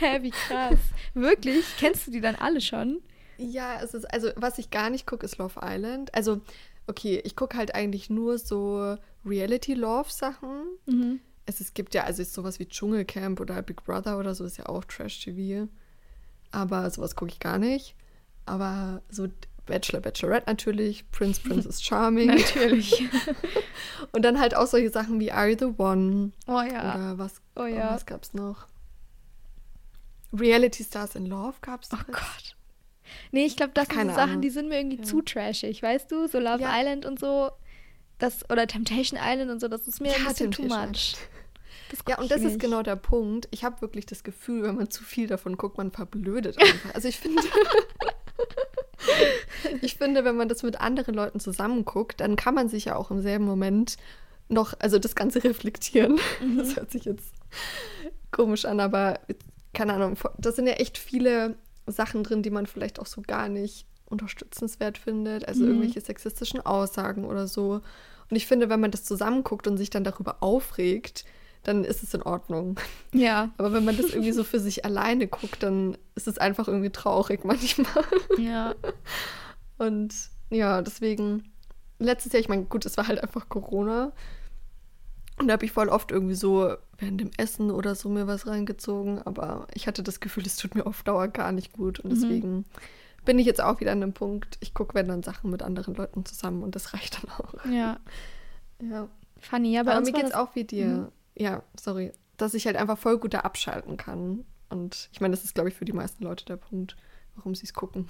Hä, wie krass. Wirklich? Kennst du die dann alle schon? Ja, es ist, also was ich gar nicht gucke, ist Love Island. Also, okay, ich gucke halt eigentlich nur so Reality-Love-Sachen. Mhm. Es, es gibt ja, also sowas wie Dschungelcamp oder Big Brother oder so ist ja auch Trash-TV. Aber sowas gucke ich gar nicht. Aber so Bachelor, Bachelorette natürlich, Prince, Princess Charming. natürlich. Und dann halt auch solche Sachen wie Are You the One? Oh ja. Oder was, oh, ja. was gab's noch? Reality Stars in Love gab's. Oh Gott. Nee, ich glaube, das sind so Sachen, die sind mir irgendwie ja. zu trashig, weißt du? So Love ja. Island und so. Das, oder Temptation Island und so, das ist mir ja, ein bisschen too much. Ja, und das nicht. ist genau der Punkt. Ich habe wirklich das Gefühl, wenn man zu viel davon guckt, man verblödet einfach. Also ich finde, ich finde, wenn man das mit anderen Leuten zusammen guckt, dann kann man sich ja auch im selben Moment noch, also das Ganze reflektieren. Mhm. Das hört sich jetzt komisch an, aber keine Ahnung, da sind ja echt viele Sachen drin, die man vielleicht auch so gar nicht unterstützenswert findet, also mhm. irgendwelche sexistischen Aussagen oder so. Und ich finde, wenn man das zusammenguckt und sich dann darüber aufregt, dann ist es in Ordnung. Ja. Aber wenn man das irgendwie so für sich alleine guckt, dann ist es einfach irgendwie traurig manchmal. Ja. Und ja, deswegen, letztes Jahr, ich meine, gut, es war halt einfach Corona. Und da habe ich voll oft irgendwie so während dem Essen oder so mir was reingezogen. Aber ich hatte das Gefühl, es tut mir auf Dauer gar nicht gut. Und mhm. deswegen mhm. bin ich jetzt auch wieder an dem Punkt, ich gucke, wenn dann Sachen mit anderen Leuten zusammen und das reicht dann auch. Ja. Ja. Funny, aber, aber mir geht es auch wie dir. Mhm ja, sorry, dass ich halt einfach voll gut da abschalten kann. Und ich meine, das ist, glaube ich, für die meisten Leute der Punkt, warum sie es gucken.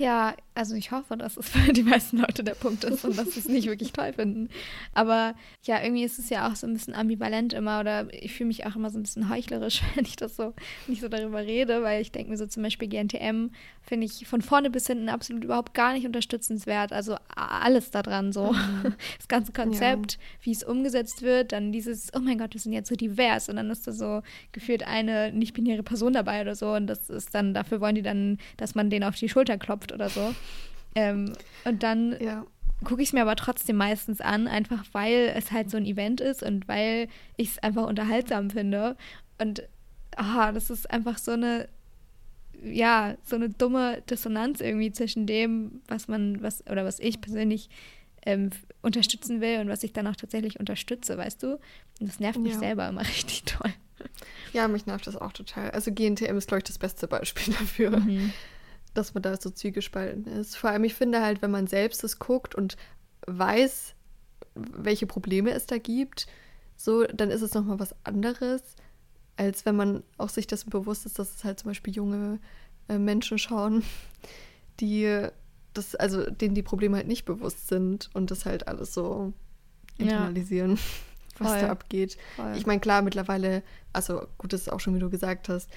Ja, also ich hoffe, dass es für die meisten Leute der Punkt ist und dass sie es nicht wirklich toll finden. Aber ja, irgendwie ist es ja auch so ein bisschen ambivalent immer oder ich fühle mich auch immer so ein bisschen heuchlerisch, wenn ich das so nicht so darüber rede, weil ich denke mir so zum Beispiel GNTM finde ich von vorne bis hinten absolut überhaupt gar nicht unterstützenswert. Also alles daran so. Mhm. Das ganze Konzept, ja. wie es umgesetzt wird, dann dieses, oh mein Gott, wir sind jetzt so divers und dann ist da so gefühlt eine nicht-binäre Person dabei oder so und das ist dann, dafür wollen die dann, dass man denen auf die Schulter klopft oder so. Ähm, und dann ja. gucke ich es mir aber trotzdem meistens an, einfach weil es halt so ein Event ist und weil ich es einfach unterhaltsam finde. Und aha, das ist einfach so eine, ja, so eine dumme Dissonanz irgendwie zwischen dem, was man, was, oder was ich persönlich ähm, unterstützen will und was ich dann auch tatsächlich unterstütze, weißt du? Und das nervt mich ja. selber immer richtig toll. Ja, mich nervt das auch total. Also GNTM ist, glaube ich, das beste Beispiel dafür. Mhm dass man da so zwiegespalten ist. Vor allem, ich finde halt, wenn man selbst es guckt und weiß, welche Probleme es da gibt, so, dann ist es nochmal was anderes, als wenn man auch sich dessen bewusst ist, dass es halt zum Beispiel junge äh, Menschen schauen, die das, also denen die Probleme halt nicht bewusst sind und das halt alles so internalisieren, ja. was Voll. da abgeht. Voll. Ich meine, klar, mittlerweile, also gut, das ist auch schon, wie du gesagt hast,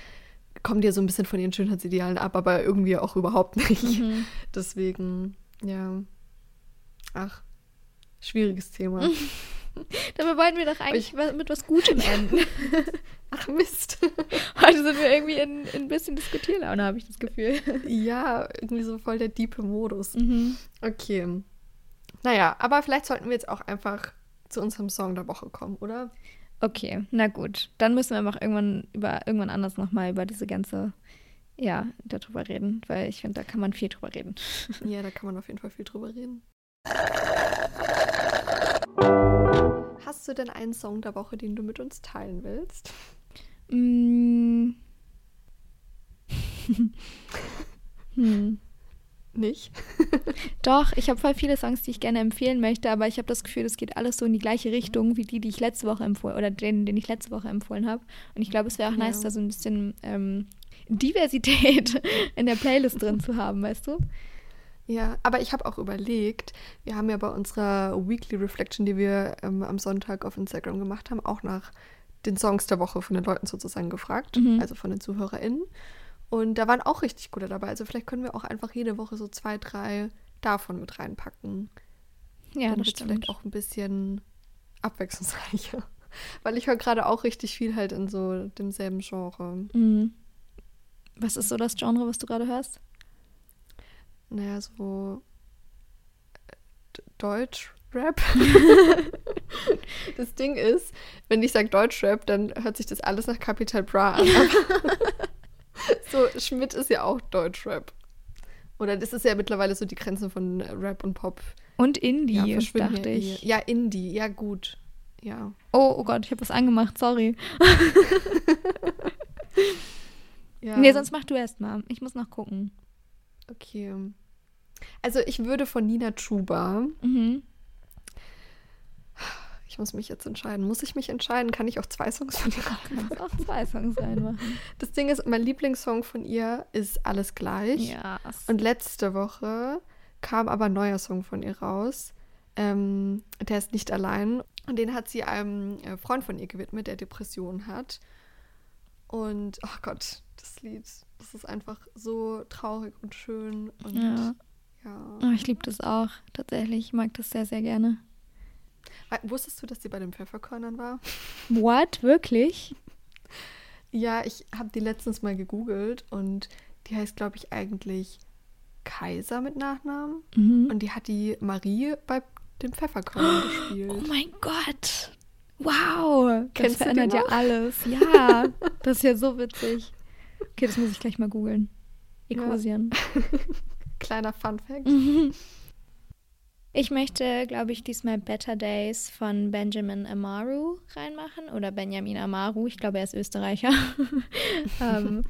kommen dir so ein bisschen von ihren Schönheitsidealen ab, aber irgendwie auch überhaupt nicht. Mhm. Deswegen, ja. Ach, schwieriges Thema. Dabei wollten wir doch eigentlich ich, mit was Gutem enden. Ach Mist. Heute sind wir irgendwie in, in ein bisschen Diskutierlaune, habe ich das Gefühl. Ja, irgendwie so voll der diepe Modus. Mhm. Okay. Naja, aber vielleicht sollten wir jetzt auch einfach zu unserem Song der Woche kommen, oder? Okay, na gut. Dann müssen wir einfach irgendwann über irgendwann anders nochmal über diese ganze, ja, darüber reden, weil ich finde, da kann man viel drüber reden. Ja, da kann man auf jeden Fall viel drüber reden. Hast du denn einen Song der Woche, den du mit uns teilen willst? Mm. hm. Nicht? Doch, ich habe voll viele Songs, die ich gerne empfehlen möchte, aber ich habe das Gefühl, es geht alles so in die gleiche Richtung wie die, die ich letzte Woche empfohlen oder den, den ich letzte Woche empfohlen habe. Und ich glaube, es wäre auch ja. nice, da so ein bisschen ähm, Diversität in der Playlist drin zu haben, weißt du? Ja, aber ich habe auch überlegt, wir haben ja bei unserer Weekly Reflection, die wir ähm, am Sonntag auf Instagram gemacht haben, auch nach den Songs der Woche von den Leuten sozusagen gefragt, mhm. also von den ZuhörerInnen. Und da waren auch richtig gute dabei. Also vielleicht können wir auch einfach jede Woche so zwei, drei davon mit reinpacken. Ja, Dann das stimmt. vielleicht auch ein bisschen abwechslungsreicher. Weil ich höre gerade auch richtig viel halt in so demselben Genre. Mhm. Was ist so das Genre, was du gerade hörst? naja, so äh, Deutsch-Rap. das Ding ist, wenn ich sage Deutsch-Rap, dann hört sich das alles nach Capital Bra an. so, Schmidt ist ja auch Deutsch-Rap. Oder das ist ja mittlerweile so die Grenze von Rap und Pop. Und Indie, ja, dachte ich. Ja, Indie, ja gut. Ja. Oh, oh Gott, ich habe was angemacht, sorry. ja. Nee, sonst mach du erst mal. Ich muss noch gucken. Okay. Also ich würde von Nina Chuba. Mhm. Ich muss mich jetzt entscheiden. Muss ich mich entscheiden? Kann ich auch zwei Songs von ihr reinmachen? Kannst auch zwei Songs reinmachen. Das Ding ist, mein Lieblingssong von ihr ist Alles gleich. Ja. Und letzte Woche kam aber ein neuer Song von ihr raus. Ähm, der ist nicht allein. Und den hat sie einem äh, Freund von ihr gewidmet, der Depressionen hat. Und, oh Gott, das Lied, das ist einfach so traurig und schön. Und ja. Ja. Oh, ich liebe das auch, tatsächlich. Ich mag das sehr, sehr gerne. Wusstest du, dass sie bei den Pfefferkörnern war? What? Wirklich? Ja, ich habe die letztens mal gegoogelt und die heißt, glaube ich, eigentlich Kaiser mit Nachnamen. Mhm. Und die hat die Marie bei den Pfefferkörnern oh, gespielt. Oh mein Gott! Wow! Kennst das verändert ja alles. Ja, das ist ja so witzig. Okay, das muss ich gleich mal googeln. Ecosian. Ja. Kleiner Fun Fact. Ich möchte, glaube ich, diesmal Better Days von Benjamin Amaru reinmachen oder Benjamin Amaru. Ich glaube, er ist Österreicher. ähm,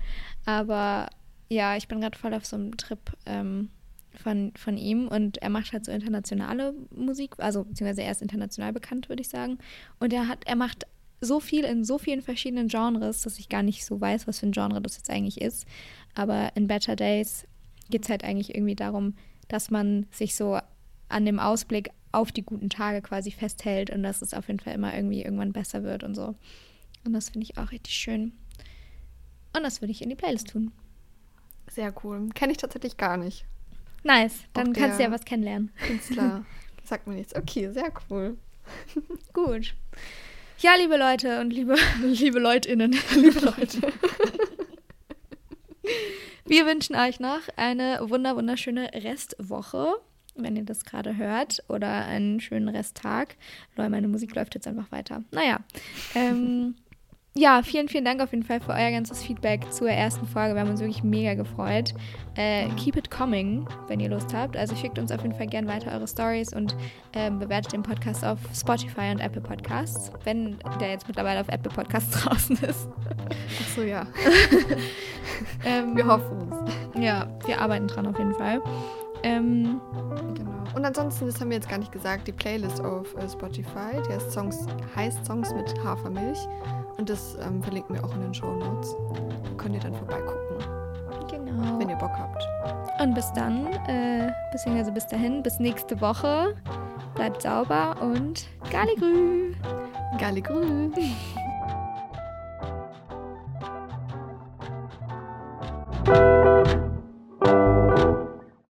aber ja, ich bin gerade voll auf so einem Trip ähm, von, von ihm und er macht halt so internationale Musik, also beziehungsweise er ist international bekannt, würde ich sagen. Und er hat, er macht so viel in so vielen verschiedenen Genres, dass ich gar nicht so weiß, was für ein Genre das jetzt eigentlich ist. Aber in Better Days geht es halt eigentlich irgendwie darum, dass man sich so an dem Ausblick auf die guten Tage quasi festhält und dass es auf jeden Fall immer irgendwie irgendwann besser wird und so. Und das finde ich auch richtig schön. Und das würde ich in die Playlist tun. Sehr cool. Kenne ich tatsächlich gar nicht. Nice. Dann kannst du ja was kennenlernen. Künstler. Sagt mir nichts. Okay, sehr cool. Gut. Ja, liebe Leute und liebe, liebe LeutInnen. liebe Leute. Wir wünschen euch noch eine wunder wunderschöne Restwoche, wenn ihr das gerade hört, oder einen schönen Resttag. Leute, meine Musik läuft jetzt einfach weiter. Naja. Ähm, ja, vielen, vielen Dank auf jeden Fall für euer ganzes Feedback zur ersten Folge. Wir haben uns wirklich mega gefreut. Äh, keep it coming, wenn ihr Lust habt. Also schickt uns auf jeden Fall gerne weiter eure Stories und äh, bewertet den Podcast auf Spotify und Apple Podcasts, wenn der jetzt mittlerweile auf Apple Podcasts draußen ist. Ach so, ja. ähm, wir hoffen es. Ja, wir arbeiten dran auf jeden Fall. Ähm, genau. Und ansonsten, das haben wir jetzt gar nicht gesagt, die Playlist auf äh, Spotify, der Songs, heißt Songs mit Hafermilch. Und das ähm, verlinken wir auch in den Show Notes. Da könnt ihr dann vorbeigucken. Genau. Wenn ihr Bock habt. Und bis dann, äh, beziehungsweise bis dahin, bis nächste Woche. Bleibt sauber und Galigrü! Galigrü! thank